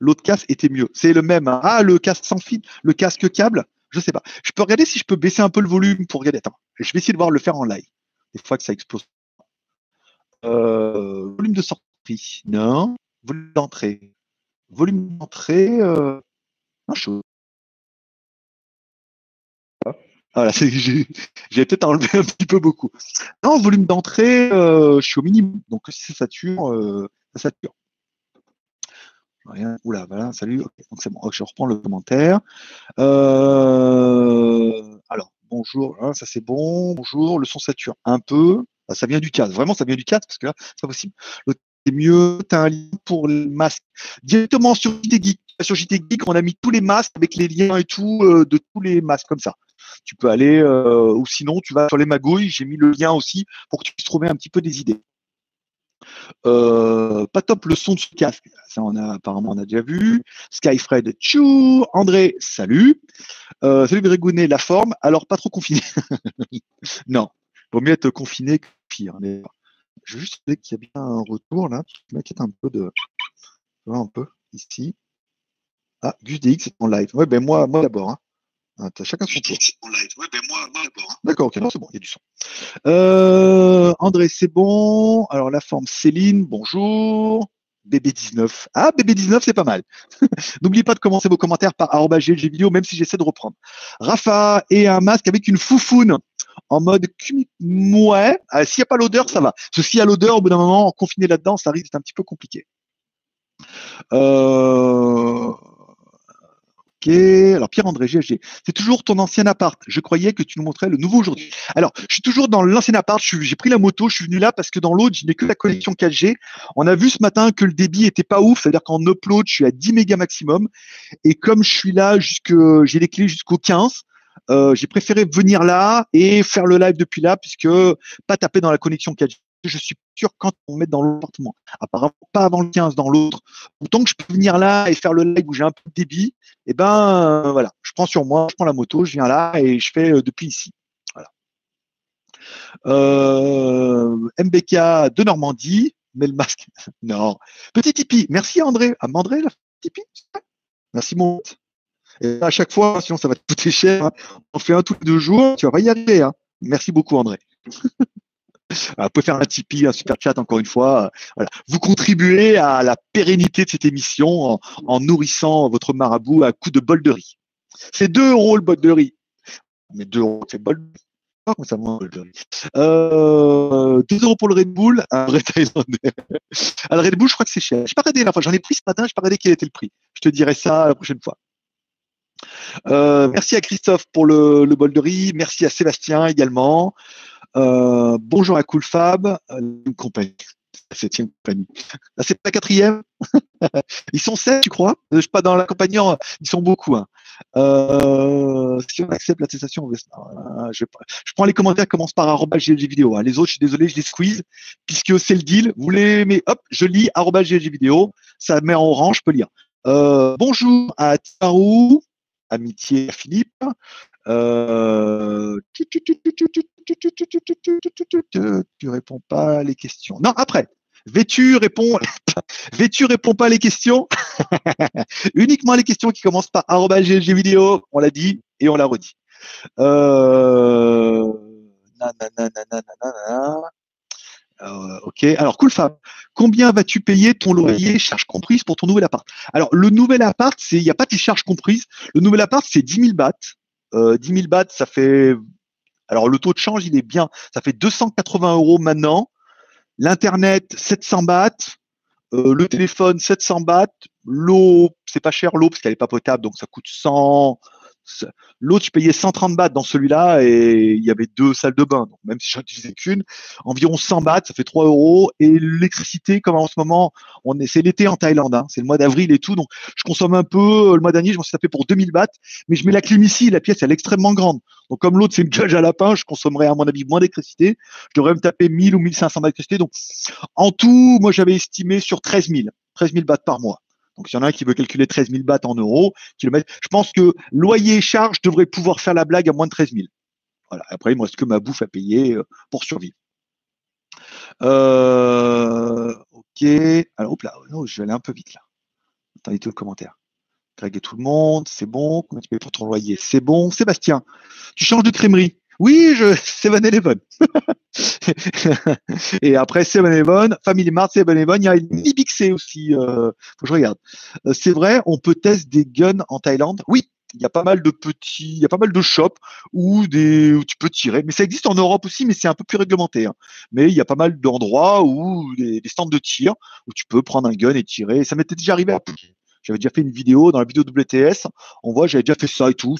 l'autre casque était mieux. C'est le même. Hein. Ah, le casque sans fil, le casque câble, je sais pas. Je peux regarder si je peux baisser un peu le volume pour regarder. Attends, je vais essayer de voir le faire en live. Des fois que ça explose. Euh, volume de sortie, non. Volume d'entrée. Volume d'entrée, euh... non, chaud. Voilà, [laughs] j'ai peut-être enlevé un petit peu beaucoup. Non, volume d'entrée, euh, je suis au minimum. Donc si ça sature, euh, ça sature. Oula, voilà, salut. donc c'est bon. je reprends le commentaire. Euh, alors, bonjour, hein, ça c'est bon. Bonjour, le son sature un peu. Ah, ça vient du casque. Vraiment, ça vient du casque parce que là, c'est pas possible. C'est mieux, tu as un lien pour le masque. Directement sur JT Geek. Sur JT Geek, on a mis tous les masques avec les liens et tout euh, de tous les masques comme ça. Tu peux aller, euh, ou sinon, tu vas sur les magouilles. J'ai mis le lien aussi pour que tu puisses trouver un petit peu des idées. Euh, pas top le son de ce casque. Ça, on a, apparemment, on a déjà vu. Skyfred, tchou. André, salut. Salut Grégounet, la forme. Alors, pas trop confiné. [laughs] non. Vaut mieux être confiné que pire. Je veux juste qu'il y a bien un retour là. Je m'inquiète un peu de. un peu ici. Ah, Gus DX est en live. Ouais, ben moi, moi d'abord. Hein. Ah, chacun son tour. Ben, hein. D'accord, ok, c'est bon, il y a du son. Euh, André, c'est bon. Alors la forme Céline, bonjour. BB19. Ah, BB19, c'est pas mal. [laughs] N'oubliez pas de commencer vos commentaires par vidéo, même si j'essaie de reprendre. Rafa et un masque avec une foufoune en mode ouais. Ah, s'il n'y a pas l'odeur, ça va. Parce que a l'odeur, au bout d'un moment, confiné là-dedans, ça risque d'être un petit peu compliqué. Euh, Ok. Alors Pierre-André GG, c'est toujours ton ancien appart. Je croyais que tu nous montrais le nouveau aujourd'hui. Alors, je suis toujours dans l'ancien appart. J'ai pris la moto, je suis venu là parce que dans l'autre, je n'ai que la connexion 4G. On a vu ce matin que le débit était pas ouf, c'est-à-dire qu'en upload, je suis à 10 mégas maximum. Et comme je suis là j'ai les clés jusqu'au 15. Euh, j'ai préféré venir là et faire le live depuis là puisque pas taper dans la connexion 4G je suis sûr quand on met dans l'appartement. Apparemment, pas avant le 15 dans l'autre. Autant que je peux venir là et faire le live où j'ai un peu de débit, et eh ben euh, voilà, je prends sur moi, je prends la moto, je viens là et je fais euh, depuis ici. Voilà. MBK de Normandie, mais le masque. [laughs] non. Petit Tipeee. Merci André. À André, la Tipeee. Merci mon. Et à chaque fois, sinon ça va te coûter cher. Hein. On fait un tous les deux jours, tu vas pas y arriver. Hein. Merci beaucoup André. [laughs] Vous pouvez faire un Tipeee, un super chat encore une fois. Voilà. Vous contribuez à la pérennité de cette émission en, nourrissant votre marabout à coups de bol de riz. C'est 2 euros le bol de riz. Mais 2 euros, c'est bol de riz. Comment ça bol de riz euh, 2 euros pour le Red Bull, un vrai Thaïlandais. Ah, le Red Bull, je crois que c'est cher. Je pas regardé la fois. J'en ai pris ce matin, je pas regardé quel était le prix. Je te dirai ça la prochaine fois. Euh, merci à Christophe pour le, le bol de riz. Merci à Sébastien également. Euh, bonjour à Cool Fab, euh, compagnie. La septième compagnie. c'est la quatrième? [laughs] ils sont sept, tu crois? Je suis pas dans l'accompagnant, ils sont beaucoup. Hein. Euh, si on accepte l'attestation, je, je, prends les commentaires, commence par arrobas GLG vidéo. Hein. Les autres, je suis désolé, je les squeeze, puisque c'est le deal. Vous les mais hop, je lis arrobas GLG vidéo, ça met en orange, je peux lire. Euh, bonjour à Tarou, amitié à Philippe. Euh, tu réponds pas à les questions. Non, après. Vêtu répond, Vêtu répond pas à les questions. Uniquement les questions qui commencent par GLG vidéo. On l'a dit et on l'a redit. Euh... Euh, ok. Alors, cool Fab. Combien vas-tu payer ton loyer, charges comprises pour ton nouvel appart? Alors, le nouvel appart, il n'y a pas de charges comprises. Le nouvel appart, c'est 10 000 bahts. Euh, 10 000 bahts, ça fait. Alors, le taux de change, il est bien. Ça fait 280 euros maintenant. L'internet, 700 bahts. Euh, le téléphone, 700 bahts. L'eau, c'est pas cher l'eau parce qu'elle est pas potable, donc ça coûte 100. L'autre, je payais 130 bahts dans celui-là et il y avait deux salles de bain. Donc, même si j'en utilisais qu'une, environ 100 bahts, ça fait 3 euros. Et l'électricité, comme en ce moment, on est, c'est l'été en Thaïlande, hein, c'est le mois d'avril et tout. Donc, je consomme un peu. Le mois dernier, je m'en suis tapé pour 2000 bahts. Mais je mets la clim ici, la pièce, elle est extrêmement grande. Donc, comme l'autre, c'est une cage à lapin, je consommerais, à mon avis, moins d'électricité. Je devrais me taper 1000 ou 1500 bahts d'électricité. Donc, en tout, moi, j'avais estimé sur 13 000. 13 000 bahts par mois. Donc, s'il y en a un qui veut calculer 13 000 bahts en euros, kilomètres, je pense que loyer et charges devraient pouvoir faire la blague à moins de 13 000. Voilà. Après, moi, ce que ma bouffe à payer euh, pour survivre. Euh, ok. Alors, hop là, oh, je vais aller un peu vite là. Attendez tout le commentaire. Greg et tout le monde, c'est bon. Comment tu payes pour ton loyer? C'est bon. Sébastien, tu changes de crèmerie. Oui, je, [laughs] 7-Eleven. [laughs] et après 7-Eleven, Family Mart, 7-Eleven, il y a Ibixé aussi. Euh, faut que je regarde. Euh, c'est vrai, on peut tester des guns en Thaïlande. Oui, il y a pas mal de petits, il y a pas mal de shops où, des, tu peux tirer. Mais ça existe en Europe aussi, mais c'est un peu plus réglementé. Hein. Mais il y a pas mal d'endroits où des, stands de tir où tu peux prendre un gun et tirer. Ça m'était déjà arrivé J'avais déjà fait une vidéo dans la vidéo WTS. On voit, j'avais déjà fait ça et tout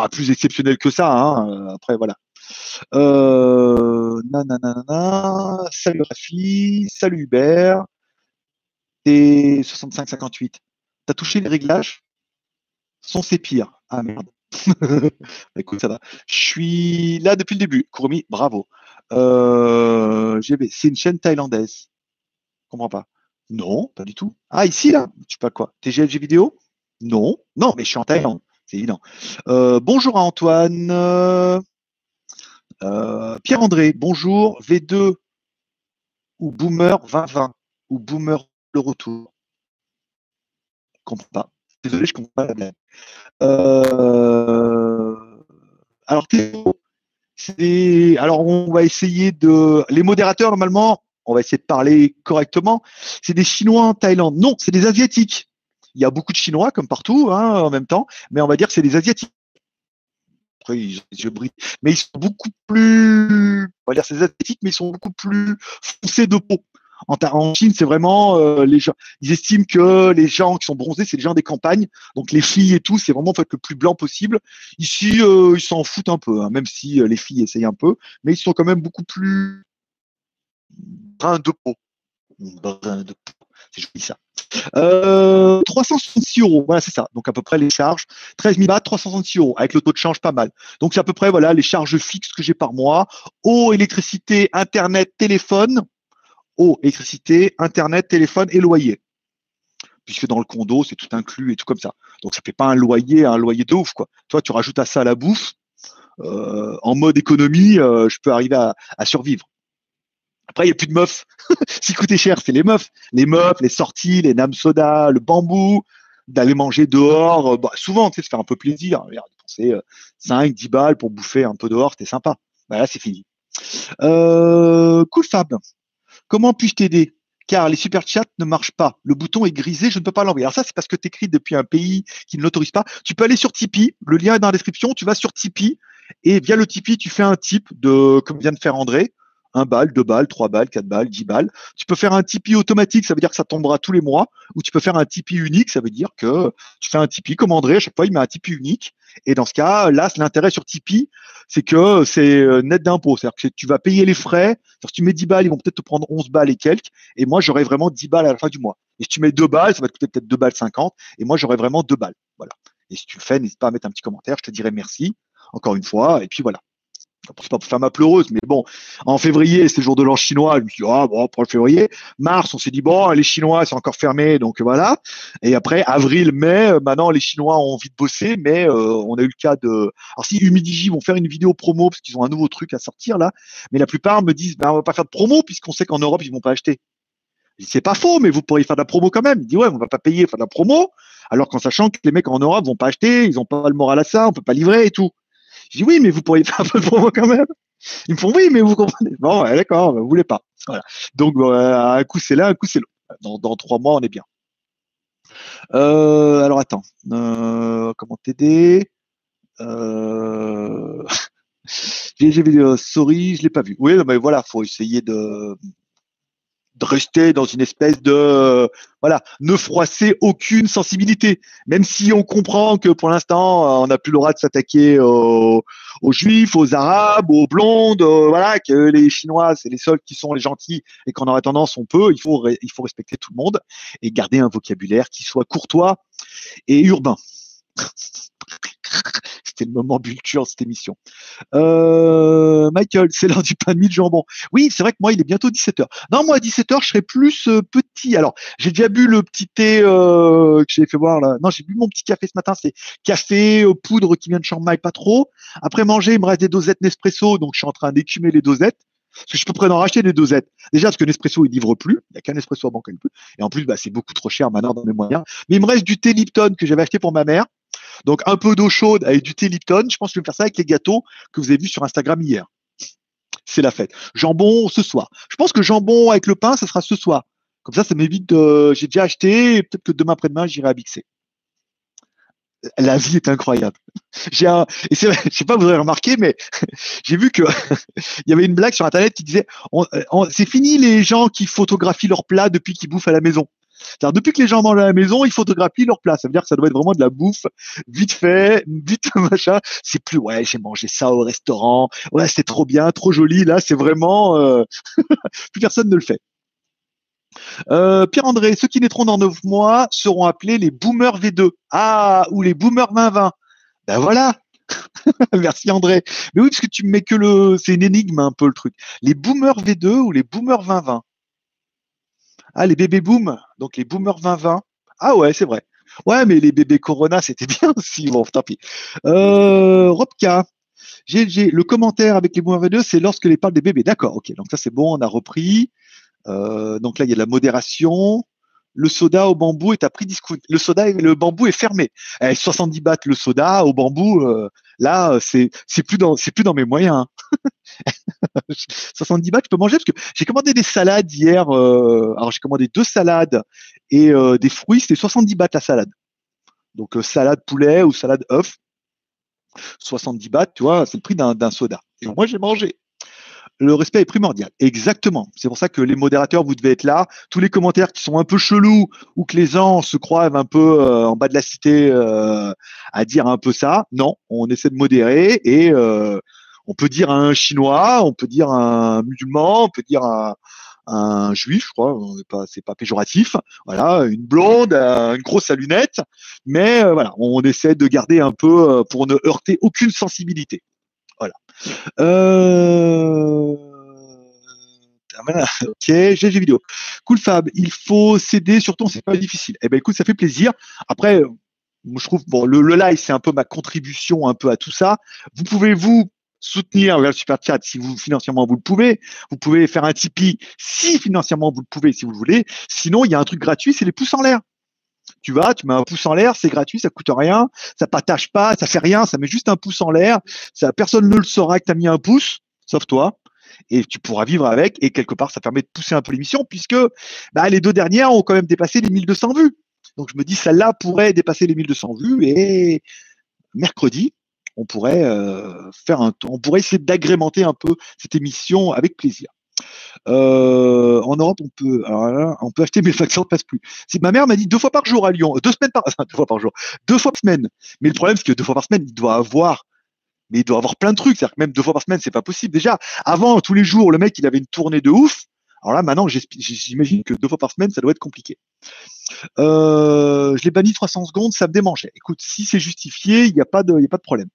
pas plus exceptionnel que ça. Hein. Après, voilà. Euh, nanana, salut Rafi, salut Hubert. Et 65-58. T'as touché les réglages? Sont ces pires. Ah merde. [laughs] Écoute, ça va. Je suis là depuis le début. Kurumi, bravo. Euh, c'est une chaîne thaïlandaise. Je comprends pas. Non, pas du tout. Ah, ici, là Tu sais pas quoi? TGLG vidéo? Non. Non, mais je suis en Thaïlande c'est évident. Euh, bonjour à Antoine. Euh, Pierre-André, bonjour. V2 ou Boomer 2020 ou Boomer le retour. Je comprends pas. Désolé, je comprends pas la blague. Euh, alors, alors on va essayer de. Les modérateurs, normalement, on va essayer de parler correctement. C'est des Chinois en Thaïlande. Non, c'est des Asiatiques. Il y a beaucoup de Chinois, comme partout, hein, en même temps, mais on va dire que c'est des Asiatiques. Après, ils, mais ils sont beaucoup plus, on va dire c'est des Asiatiques, mais ils sont beaucoup plus foncés de peau. En, Chine, c'est vraiment euh, les gens. Ils estiment que les gens qui sont bronzés, c'est les gens des campagnes. Donc les filles et tout, c'est vraiment en fait le plus blanc possible. Ici, euh, ils s'en foutent un peu, hein, même si euh, les filles essayent un peu, mais ils sont quand même beaucoup plus brun de peau. Brun de peau. C'est joli ça. Euh, 366 euros, voilà, c'est ça. Donc à peu près les charges. 13 000 bahts, 366 euros, avec le taux de change pas mal. Donc c'est à peu près voilà les charges fixes que j'ai par mois. Eau, électricité, internet, téléphone. Eau, électricité, internet, téléphone et loyer. Puisque dans le condo, c'est tout inclus et tout comme ça. Donc ça fait pas un loyer, un loyer de ouf, quoi. Toi, tu rajoutes à ça la bouffe. Euh, en mode économie, euh, je peux arriver à survivre. Après, il n'y a plus de meufs. Ce qui coûtait cher, c'est les meufs. Les meufs, les sorties, les names soda, le bambou, d'aller manger dehors. Euh, bah, souvent, tu sais, se faire un peu plaisir. Dépenser 5, 10 balles pour bouffer un peu dehors, c'était sympa. Bah, là, c'est fini. Euh, cool Fab. Comment puis-je t'aider? Car les super chats ne marchent pas. Le bouton est grisé, je ne peux pas l'envoyer. Alors ça, c'est parce que tu écris depuis un pays qui ne l'autorise pas. Tu peux aller sur Tipeee, le lien est dans la description, tu vas sur Tipeee et via le Tipeee, tu fais un type de, comme vient de faire André, un balle, deux balles, trois balles, quatre balles, dix balles. Tu peux faire un Tipeee automatique, ça veut dire que ça tombera tous les mois, ou tu peux faire un Tipeee unique, ça veut dire que tu fais un Tipeee comme André, à chaque fois il met un Tipeee unique. Et dans ce cas, là, l'intérêt sur Tipeee, c'est que c'est euh, net d'impôt. C'est-à-dire que tu vas payer les frais. Si tu mets 10 balles, ils vont peut-être te prendre 11 balles et quelques. Et moi, j'aurai vraiment 10 balles à la fin du mois. Et si tu mets 2 balles, ça va te coûter peut-être 2 balles 50. Et moi, j'aurai vraiment 2 balles. Voilà. Et si tu le fais, n'hésite pas à mettre un petit commentaire. Je te dirai merci encore une fois. Et puis voilà c'est pas pour faire ma pleureuse, mais bon, en février, c'est le jour de l'an chinois. Je me suis dit, ah bon, pour le février. Mars, on s'est dit, bon, les Chinois, c'est encore fermé, donc voilà. Et après, avril, mai, euh, maintenant, les Chinois ont envie de bosser, mais euh, on a eu le cas de. Alors, si Humidigi vont faire une vidéo promo, parce qu'ils ont un nouveau truc à sortir là, mais la plupart me disent, ben, on va pas faire de promo, puisqu'on sait qu'en Europe, ils vont pas acheter. C'est pas faux, mais vous pourriez faire de la promo quand même. Il dit, ouais, on va pas payer, faire de la promo, alors qu'en sachant que les mecs en Europe vont pas acheter, ils ont pas le moral à ça, on peut pas livrer et tout. Je dis oui, mais vous pourriez faire un peu de promo quand même. Ils me font oui, mais vous comprenez. Bon, d'accord, vous voulez pas. Voilà. Donc un coup c'est là, un coup c'est l'autre. Dans, trois mois, on est bien. Euh, alors attends, euh, comment t'aider? Euh... [laughs] J'ai vidéo, sorry, je l'ai pas vu. Oui, mais voilà, faut essayer de de rester dans une espèce de voilà, ne froisser aucune sensibilité. Même si on comprend que pour l'instant, on n'a plus le droit de s'attaquer aux, juifs, aux arabes, aux blondes, voilà, que les Chinois c'est les seuls qui sont les gentils et qu'on aurait tendance on peut. Il faut il faut respecter tout le monde et garder un vocabulaire qui soit courtois et urbain. [laughs] C'était le moment bulture de cette émission. Euh, Michael, c'est l'heure du pain de mie de jambon. Oui, c'est vrai que moi, il est bientôt 17h. Non, moi, à 17h, je serai plus euh, petit. Alors, j'ai déjà bu le petit thé euh, que j'ai fait voir là. Non, j'ai bu mon petit café ce matin. C'est café poudre qui vient de Shanghai, pas trop. Après manger, il me reste des dosettes Nespresso, donc je suis en train d'écumer les dosettes. Parce que je peux prendre en racheter des dosettes. Déjà parce que Nespresso il livre plus, il n'y a qu'un Nespresso à banque plus. Et en plus, bah, c'est beaucoup trop cher maintenant dans mes moyens. Mais il me reste du thé Lipton que j'avais acheté pour ma mère. Donc un peu d'eau chaude avec du thé Lipton. Je pense que je vais faire ça avec les gâteaux que vous avez vus sur Instagram hier. C'est la fête. Jambon ce soir. Je pense que jambon avec le pain, ça sera ce soir. Comme ça, ça m'évite de. J'ai déjà acheté. Peut-être que demain après-demain, j'irai à Bixé. La vie est incroyable. [laughs] J'ai un, sais pas, vous avez remarqué, mais [laughs] j'ai vu que [laughs] il y avait une blague sur internet qui disait, c'est fini les gens qui photographient leurs plats depuis qu'ils bouffent à la maison depuis que les gens mangent à la maison, ils photographient leur plat. Ça veut dire que ça doit être vraiment de la bouffe vite fait, vite [laughs] machin. C'est plus ouais, j'ai mangé ça au restaurant. Ouais, c'est trop bien, trop joli. Là, c'est vraiment euh... [laughs] plus personne ne le fait. Euh, Pierre-André, ceux qui naîtront dans 9 mois seront appelés les boomers V2. Ah, ou les boomers 2020. Ben voilà. [laughs] Merci André. Mais oui, parce que tu me mets que le, c'est une énigme un peu le truc. Les boomers V2 ou les boomers 2020. Ah, les bébés boom, donc les boomers 2020. Ah ouais, c'est vrai. Ouais, mais les bébés Corona, [laughs] c'était bien aussi. Bon, tant pis. Euh, Robka, GLG, le commentaire avec les boomers 22, c'est lorsque les parle des bébés. D'accord, ok. Donc ça, c'est bon, on a repris. Euh, donc là, il y a de la modération. Le soda au bambou est à prix discount. Le soda et le bambou est fermé. 70 eh, bahts le soda au bambou. Euh, là, c'est c'est plus dans c'est plus mes moyens. Hein. [laughs] 70 bahts, je peux manger parce que j'ai commandé des salades hier. Euh, alors j'ai commandé deux salades et euh, des fruits, c'était 70 bahts la salade. Donc euh, salade poulet ou salade œuf, 70 bahts, tu vois, c'est le prix d'un soda. Et moi j'ai mangé. Le respect est primordial. Exactement. C'est pour ça que les modérateurs, vous devez être là. Tous les commentaires qui sont un peu chelous ou que les gens se croient un peu en bas de la cité à dire un peu ça. Non, on essaie de modérer et on peut dire un chinois, on peut dire un musulman, on peut dire un, un juif, je crois, c'est pas, pas péjoratif. Voilà, une blonde, euh, une grosse à lunettes, mais euh, voilà, on essaie de garder un peu euh, pour ne heurter aucune sensibilité. Euh... Voilà. [laughs] Ok, vidéo. Cool Fab, il faut céder sur ton, c'est pas difficile. Eh ben écoute, ça fait plaisir. Après, je trouve bon, le, le live c'est un peu ma contribution un peu à tout ça. Vous pouvez vous soutenir le super chat si vous financièrement vous le pouvez. Vous pouvez faire un Tipeee si financièrement vous le pouvez, si vous le voulez. Sinon, il y a un truc gratuit, c'est les pouces en l'air. Tu vas, tu mets un pouce en l'air, c'est gratuit, ça coûte rien, ça partage pas, ça fait rien, ça met juste un pouce en l'air. Ça, personne ne le saura que tu mis un pouce, sauf toi. Et tu pourras vivre avec. Et quelque part, ça permet de pousser un peu l'émission puisque bah, les deux dernières ont quand même dépassé les 1200 vues. Donc je me dis, celle-là pourrait dépasser les 1200 vues. Et mercredi, on pourrait euh, faire un, on pourrait essayer d'agrémenter un peu cette émission avec plaisir. Euh, en Europe, on peut, on peut acheter, mais le ne passe plus. Si ma mère m'a dit deux fois par jour à Lyon, deux semaines par, [laughs] deux fois par jour, deux fois par semaine. Mais le problème, c'est que deux fois par semaine, il doit avoir, mais il doit avoir plein de trucs. C'est-à-dire que même deux fois par semaine, c'est pas possible. Déjà, avant, tous les jours, le mec, il avait une tournée de ouf. Alors là, maintenant, j'imagine que deux fois par semaine, ça doit être compliqué. Euh, je l'ai banni 300 secondes, ça me démangeait. Écoute, si c'est justifié, il n'y a a pas de problème.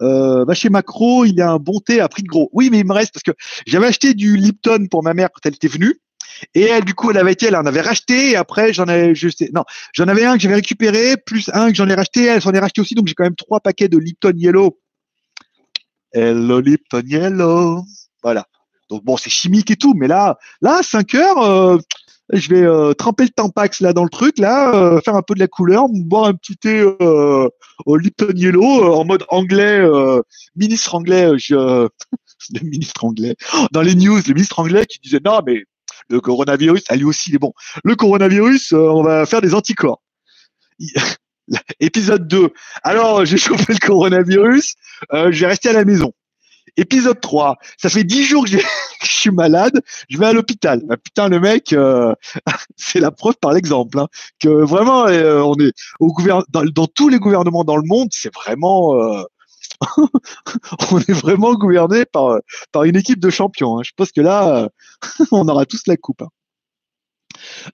Euh, bah, chez Macro, il y a un bon thé à prix de gros. Oui, mais il me reste parce que j'avais acheté du Lipton pour ma mère quand elle était venue. Et elle, du coup, elle avait été, elle en avait racheté. Et après, j'en avais, je sais, non, j'en avais un que j'avais récupéré, plus un que j'en ai racheté. Elle s'en est racheté aussi. Donc, j'ai quand même trois paquets de Lipton Yellow. Hello Lipton Yellow. Voilà. Donc, bon, c'est chimique et tout. Mais là, là, 5 heures, euh, je vais euh, tremper le Tampax là dans le truc, là, euh, faire un peu de la couleur, boire un petit thé euh, au Lipton Yellow en mode anglais, ministre anglais. Je [laughs] le ministre anglais. Dans les news, le ministre anglais qui disait non, mais le coronavirus, ah, lui aussi, il est bon. Le coronavirus, euh, on va faire des anticorps. [laughs] Épisode 2. Alors, j'ai [laughs] chopé le coronavirus, euh, je vais rester à la maison. Épisode 3. Ça fait 10 jours [laughs] que, je suis malade, je vais à l'hôpital. Bah, putain, le mec, euh, [laughs] c'est la preuve par l'exemple. Hein, que vraiment, euh, on est au gouvernement, dans, tous les gouvernements dans le monde, c'est vraiment... Euh, [laughs] on est vraiment gouverné par, par une équipe de champions. Hein. Je pense que là, on aura tous la coupe.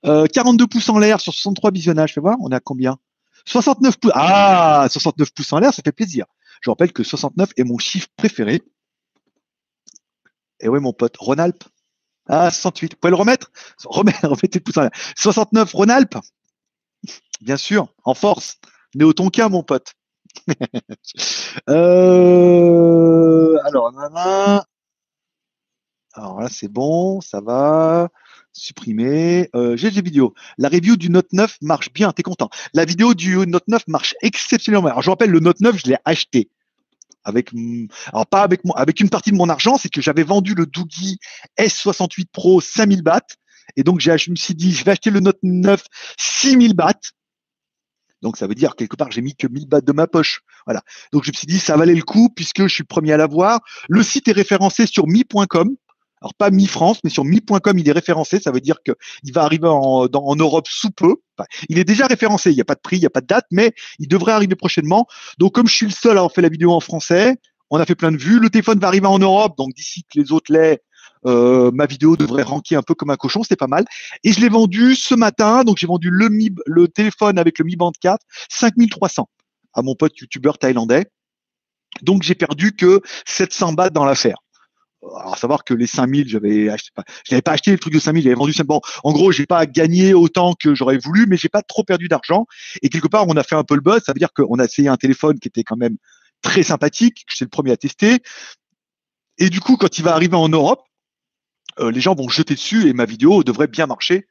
Hein. 42 pouces en l'air sur 63 visionnages. Fais voir, on a combien? 69 pouces. Ah, 69 pouces en l'air, ça fait plaisir. Je rappelle que 69 est mon chiffre préféré. Et oui, mon pote, Rhône-Alpes. Ah, 68. Vous pouvez le remettre? Remettez, [laughs] le pouce en l'air. 69, Rhône-Alpes. Bien sûr, en force. Néo-Tonkin, mon pote. [laughs] euh, alors, Alors là, c'est bon, ça va. Supprimer. Euh, des vidéos. La review du Note 9 marche bien, t'es content. La vidéo du Note 9 marche exceptionnellement. Alors, je rappelle, le Note 9, je l'ai acheté avec alors pas avec avec une partie de mon argent, c'est que j'avais vendu le Doogie S68 Pro 5000 bahts et donc je me suis dit je vais acheter le Note 9 6000 bahts. Donc ça veut dire quelque part j'ai mis que 1000 bahts de ma poche. Voilà. Donc je me suis dit ça valait le coup puisque je suis le premier à l'avoir. Le site est référencé sur mi.com alors pas mi-France, mais sur mi.com, il est référencé. Ça veut dire qu'il va arriver en, Europe sous peu. il est déjà référencé. Il n'y a pas de prix, il n'y a pas de date, mais il devrait arriver prochainement. Donc comme je suis le seul à avoir fait la vidéo en français, on a fait plein de vues. Le téléphone va arriver en Europe, donc d'ici que les autres l'aient, euh, ma vidéo devrait ranker un peu comme un cochon, c'était pas mal. Et je l'ai vendu ce matin, donc j'ai vendu le, téléphone avec le Mi Band 4, 5300 à mon pote youtubeur thaïlandais. Donc j'ai perdu que 700 bahts dans l'affaire alors savoir que les 5000, j'avais je n'avais pas acheté le truc de 5000, j'avais vendu 5 bon, en gros, j'ai pas gagné autant que j'aurais voulu, mais j'ai pas trop perdu d'argent. Et quelque part, on a fait un peu le buzz. Ça veut dire qu'on a essayé un téléphone qui était quand même très sympathique. J'étais le premier à tester. Et du coup, quand il va arriver en Europe, euh, les gens vont jeter dessus et ma vidéo devrait bien marcher.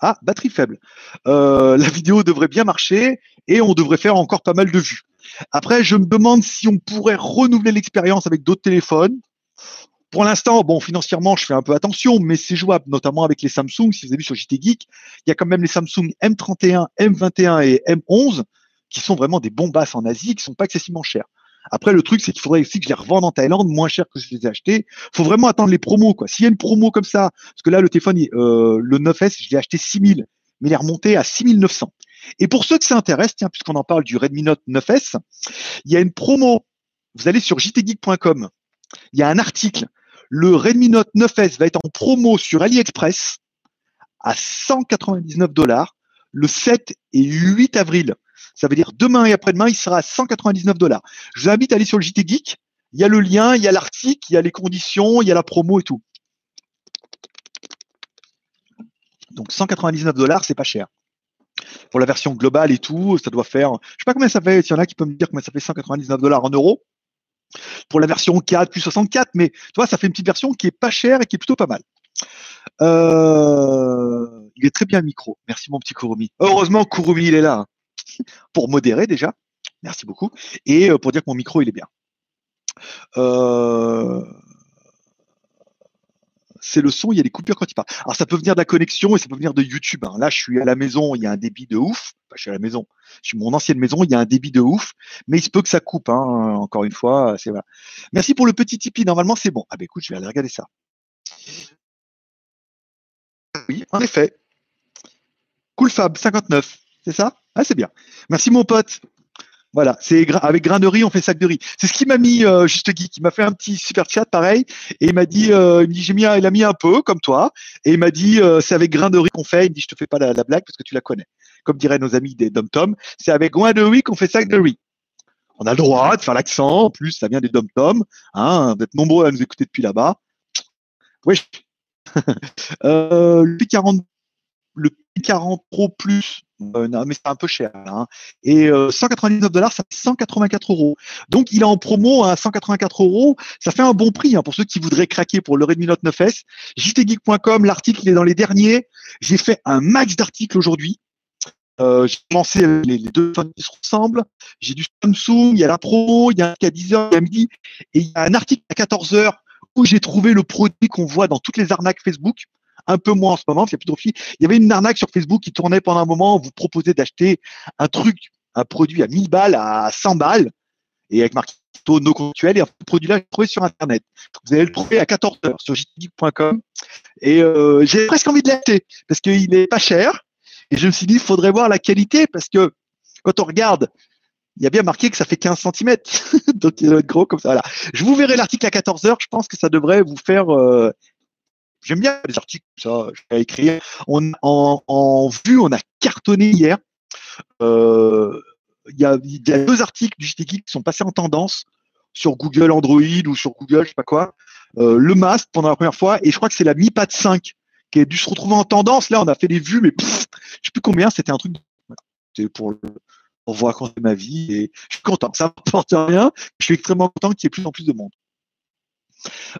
Ah, batterie faible. Euh, la vidéo devrait bien marcher et on devrait faire encore pas mal de vues. Après, je me demande si on pourrait renouveler l'expérience avec d'autres téléphones. Pour l'instant, bon, financièrement, je fais un peu attention, mais c'est jouable, notamment avec les Samsung. Si vous avez vu sur JT Geek, il y a quand même les Samsung M31, M21 et M11 qui sont vraiment des bombasses en Asie, qui sont pas excessivement chers. Après, le truc, c'est qu'il faudrait aussi que je les revende en Thaïlande moins cher que je les ai achetés. Faut vraiment attendre les promos, quoi. S'il y a une promo comme ça, parce que là, le téléphone, euh, le 9S, je l'ai acheté 6000, mais il est remonté à 6900. Et pour ceux que ça intéresse, tiens, puisqu'on en parle du Redmi Note 9S, il y a une promo. Vous allez sur jtgeek.com. Il y a un article le Redmi Note 9S va être en promo sur AliExpress à 199 dollars le 7 et 8 avril. Ça veut dire demain et après-demain, il sera à 199 dollars. Je vous invite à aller sur le JT Geek. Il y a le lien, il y a l'article, il y a les conditions, il y a la promo et tout. Donc 199 dollars, c'est pas cher. Pour la version globale et tout, ça doit faire, je sais pas combien ça fait, s'il y en a qui peuvent me dire combien ça fait 199 dollars en euros pour la version 4 plus 64, mais tu vois, ça fait une petite version qui est pas chère et qui est plutôt pas mal. Euh, il est très bien le micro. Merci mon petit Kurumi. Heureusement, Kurumi, il est là hein. [laughs] pour modérer déjà. Merci beaucoup. Et euh, pour dire que mon micro, il est bien. Euh, c'est le son, il y a des coupures quand il parle. Alors ça peut venir de la connexion et ça peut venir de YouTube. Hein. Là, je suis à la maison, il y a un débit de ouf. Je suis à la maison, je suis mon ancienne maison, il y a un débit de ouf, mais il se peut que ça coupe. Hein. Encore une fois, c'est voilà. Merci pour le petit Tipeee. Normalement, c'est bon. Ah ben écoute, je vais aller regarder ça. Oui, en effet. Cool Fab, 59. C'est ça? Ah, c'est bien. Merci mon pote. Voilà, c'est avec grain de riz, on fait sac de riz. C'est ce qui m'a mis euh, juste Guy, qui m'a fait un petit super chat pareil, et il m'a dit, euh, il dit j'ai mis, il a mis un peu comme toi, et il m'a dit euh, c'est avec grain de riz qu'on fait. Il me dit je te fais pas la, blague parce que tu la connais. Comme diraient nos amis des dom tom, c'est avec grain de riz qu'on fait sac de riz. On a le droit de faire l'accent, en plus ça vient des dom tom, hein, d'être nombreux à nous écouter depuis là-bas. Oui. [laughs] euh, le P40, le P40 Pro Plus euh, non, mais c'est un peu cher. Hein. Et 199 euh, dollars, ça fait 184 euros. Donc, il est en promo à 184 euros. Ça fait un bon prix hein, pour ceux qui voudraient craquer pour le Redmi Note 9S. jtgeek.com, l'article est dans les derniers. J'ai fait un max d'articles aujourd'hui. Euh, j'ai commencé les, deux phones qui se ressemblent. J'ai du Samsung, il y a la promo, il y a un à 10h, il y a midi, et il y a un article à 14h coup, j'ai trouvé le produit qu'on voit dans toutes les arnaques Facebook. Un peu moins en ce moment, il n'y a plus de profit. Il y avait une arnaque sur Facebook qui tournait pendant un moment. Vous proposait d'acheter un truc, un produit à 1000 balles, à 100 balles, et avec marqué no comptuel. Et ce produit-là, je trouvé sur Internet. Vous allez le trouver à 14 heures sur jtgeek.com. Et euh, j'ai presque envie de l'acheter parce qu'il n'est pas cher. Et je me suis dit, il faudrait voir la qualité parce que quand on regarde, il y a bien marqué que ça fait 15 cm. [laughs] Donc il doit être gros comme ça. Voilà. Je vous verrai l'article à 14 heures. Je pense que ça devrait vous faire. Euh, j'aime bien les articles, ça, je vais écrire. On, en, en vue, on a cartonné hier. Euh, il y, a, y, a, deux articles du JT qui sont passés en tendance sur Google Android ou sur Google, je sais pas quoi. Euh, le masque pendant la première fois, et je crois que c'est la Mi Pad 5 qui a dû se retrouver en tendance. Là, on a fait des vues, mais pff, je sais plus combien. C'était un truc. C'était pour, vous raconter ma vie et je suis content. Ça m'apporte rien. Je suis extrêmement content qu'il y ait plus en plus de monde.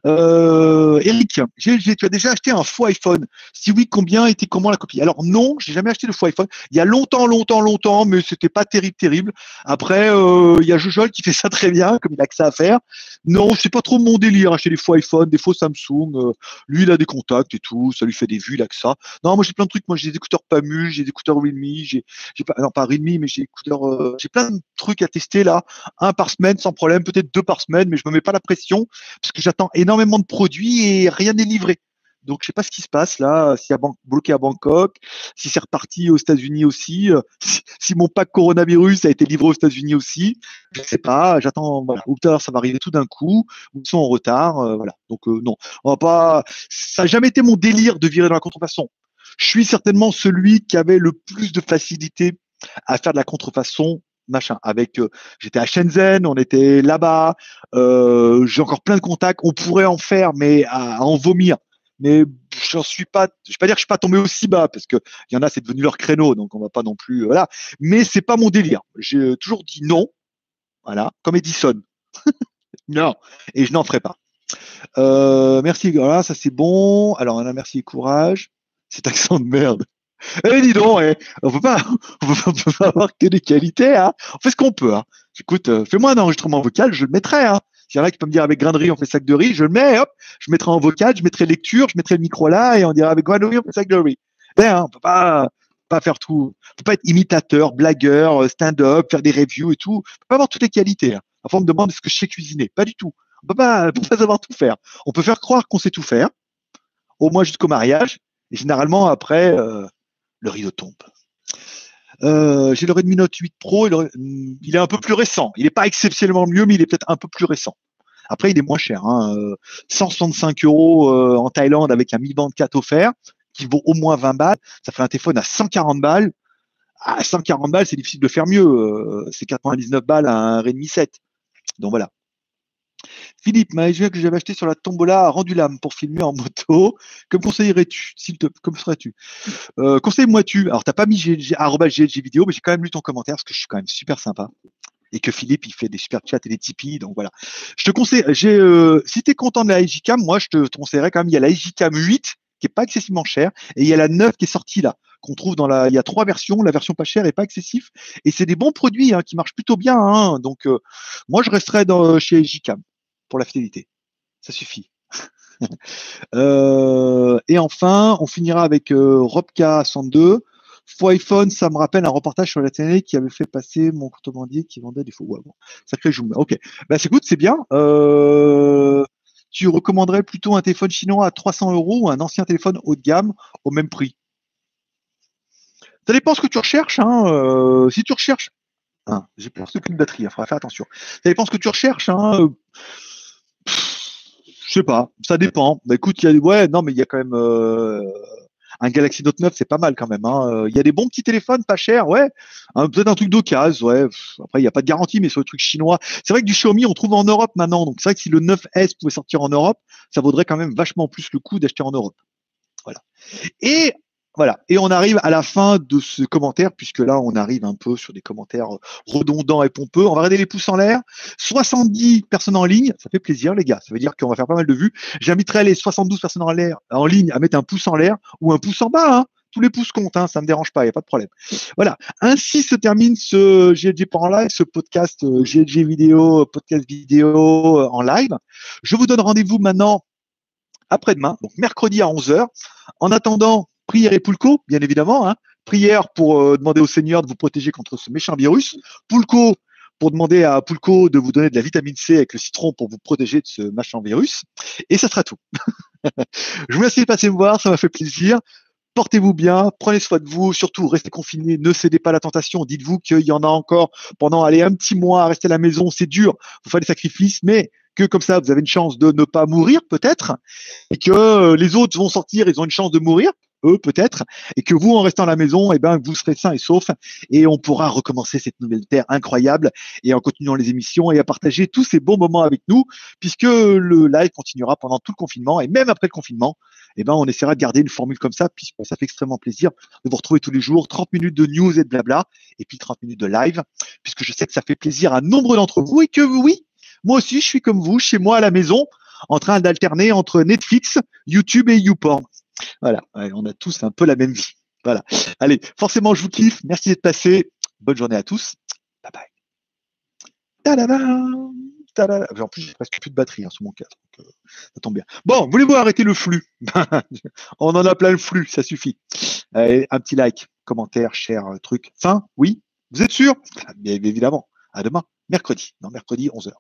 Euh, Eric, tu as déjà acheté un faux iPhone Si oui, combien était comment la copie? Alors non, j'ai jamais acheté de faux iPhone. Il y a longtemps, longtemps, longtemps, mais c'était pas terrible, terrible. Après, euh, il y a Jojol qui [laughs] fait ça très bien, comme il a que ça à faire. Non, c'est pas trop mon délire, acheter des faux iPhone, des faux Samsung. Euh, lui, il a des contacts et tout, ça lui fait des vues, il a que ça. Non, moi j'ai plein de trucs. Moi j'ai des écouteurs Pamu, j'ai des écouteurs Realme, j'ai, pas, non pas Realme, mais j'ai écouteurs, euh, j'ai plein de trucs à tester là, un par semaine sans problème, peut-être deux par semaine, mais je me mets pas la pression parce que j'attends énormément de produits et rien n'est livré. Donc, je sais pas ce qui se passe là, si a bloqué à Bangkok, si c'est reparti aux États-Unis aussi, [laughs] si, si, mon pack coronavirus a été livré aux États-Unis aussi, je sais pas. J'attends. Voilà. Ou ça va arriver tout d'un coup, ou ils sont en retard. Euh, voilà. Donc euh, non, on va pas. Ça n'a jamais été mon délire de virer dans la contrefaçon. Je suis certainement celui qui avait le plus de facilité à faire de la contrefaçon machin. Avec, euh, j'étais à Shenzhen, on était là-bas. Euh, j'ai encore plein de contacts. On pourrait en faire, mais à, en vomir. Mais j'en suis pas. Je vais pas dire que je suis pas tombé aussi bas parce que il y en a, c'est devenu leur créneau, donc on va pas non plus. Voilà. Mais c'est pas mon délire. J'ai toujours dit non. Voilà, comme Edison. [laughs] non, et je n'en ferai pas. Euh, merci, voilà, ça c'est bon. Alors, on a merci, courage. Cet accent de merde. Eh, dis donc, eh, [laughs] on peut pas, on peut, pas avoir que des qualités, hein. On fait ce qu'on peut, hein. Écoute, euh, fais-moi un enregistrement vocal, je le mettrai, hein. S'il y en a qui peut me dire avec grain de riz, on fait sac de riz, je le mets, hop, je mettrai en vocal, je mettrai lecture, je mettrai le micro là, et on dira avec grain de riz, on fait sac de riz. Eh, hein, on peut pas, pas faire tout. On peut pas être imitateur, blagueur, euh, stand-up, faire des reviews et tout. On peut pas avoir toutes les qualités. Hein. On me demande est-ce que je sais cuisiner? Pas du tout. On peut pas, on peut pas savoir tout faire. On peut faire croire qu'on sait tout faire, au moins jusqu'au mariage. Et généralement, après, euh, le rideau tombe. Euh, j'ai le Redmi Note 8 Pro, il est un peu plus récent. Il n'est pas exceptionnellement mieux, mais il est peut-être un peu plus récent. Après, il est moins cher. Hein. 165 euros euh, en Thaïlande avec un Mi Band 4 offert, qui vaut au moins 20 balles. Ça fait un téléphone à 140 balles. À 140 balles, c'est difficile de faire mieux. Euh, c'est 99 balles à un Redmi 7. Donc voilà. Philippe, ma que j'avais acheté sur la tombola a rendu l'âme pour filmer en moto. Que me conseillerais-tu s'il te, Comme serais-tu? Euh, Conseille-moi-tu Alors, t'as pas mis GLG, GLG vidéo, mais j'ai quand même lu ton commentaire parce que je suis quand même super sympa. Et que Philippe, il fait des super chats et des Tipeee. Donc voilà. Je te conseille, j'ai, euh, si tu es content de la Cam, moi, je te conseillerais quand même, il y a la Cam 8 qui est pas excessivement chère et il y a la 9 qui est sortie là qu'on trouve dans la. Il y a trois versions. La version pas chère et pas excessif. Et c'est des bons produits hein, qui marchent plutôt bien. Hein. Donc, euh, moi, je resterai dans, chez Cam pour la fidélité. Ça suffit. [laughs] euh, et enfin, on finira avec euh, Robka 102. Faux iPhone, ça me rappelle un reportage sur la télé qui avait fait passer mon contrebandier qui vendait des faux. Ouais, bon, sacré joue. Ok. Bah, good, c'est bien. Euh, tu recommanderais plutôt un téléphone chinois à 300 euros ou un ancien téléphone haut de gamme au même prix? Ça dépend ce que tu recherches. Hein. Si tu recherches. Hein, J'ai peur de batterie, il hein, faudra faire attention. Ça dépend ce que tu recherches. Hein. Je sais pas, ça dépend. Bah, écoute, y a ouais, non, mais il y a quand même euh, un Galaxy Note 9, c'est pas mal quand même. Hein. Il y a des bons petits téléphones, pas chers, ouais. Peut-être un truc d'occasion, ouais. Après, il n'y a pas de garantie, mais sur le truc chinois, c'est vrai que du Xiaomi, on trouve en Europe maintenant. Donc c'est vrai que si le 9S pouvait sortir en Europe, ça vaudrait quand même vachement plus le coup d'acheter en Europe. Voilà. Et voilà. Et on arrive à la fin de ce commentaire, puisque là, on arrive un peu sur des commentaires redondants et pompeux. On va regarder les pouces en l'air. 70 personnes en ligne. Ça fait plaisir, les gars. Ça veut dire qu'on va faire pas mal de vues. J'inviterai les 72 personnes en ligne à mettre un pouce en l'air ou un pouce en bas. Hein. Tous les pouces comptent, hein, ça ne me dérange pas, il n'y a pas de problème. Voilà. Ainsi se termine ce GLG en live, ce podcast euh, GLG vidéo, podcast vidéo euh, en live. Je vous donne rendez-vous maintenant après-demain, donc mercredi à 11h. En attendant, prière et Poulco, bien évidemment. Hein. Prière pour euh, demander au Seigneur de vous protéger contre ce méchant virus. Poulco pour demander à Poulco de vous donner de la vitamine C avec le citron pour vous protéger de ce machin virus. Et ça sera tout. [laughs] Je vous remercie de passer me voir, ça m'a fait plaisir. Portez-vous bien, prenez soin de vous, surtout restez confinés, ne cédez pas la tentation. Dites-vous qu'il y en a encore pendant aller un petit mois à rester à la maison, c'est dur, vous faites des sacrifices, mais que comme ça vous avez une chance de ne pas mourir peut-être, et que les autres vont sortir, ils ont une chance de mourir, eux peut-être, et que vous, en restant à la maison, eh ben, vous serez sains et saufs, et on pourra recommencer cette nouvelle terre incroyable, et en continuant les émissions, et à partager tous ces bons moments avec nous, puisque le live continuera pendant tout le confinement, et même après le confinement, eh ben, on essaiera de garder une formule comme ça, puisque ça fait extrêmement plaisir de vous retrouver tous les jours, 30 minutes de news et de blabla, et puis 30 minutes de live, puisque je sais que ça fait plaisir à nombre d'entre vous, et que oui, moi aussi, je suis comme vous, chez moi à la maison, en train d'alterner entre Netflix, YouTube et YouPorn. Voilà, on a tous un peu la même vie. Voilà. Allez, forcément, je vous kiffe. Merci d'être passé. Bonne journée à tous. Bye bye. En plus, j'ai presque plus de batterie hein, sur mon casque. Euh, ça tombe bien. Bon, voulez-vous arrêter le flux? [laughs] On en a plein le flux, ça suffit. Allez, un petit like, commentaire, share, euh, truc. Fin? Oui? Vous êtes sûr? Bien évidemment. À demain, mercredi. Non, mercredi, 11h.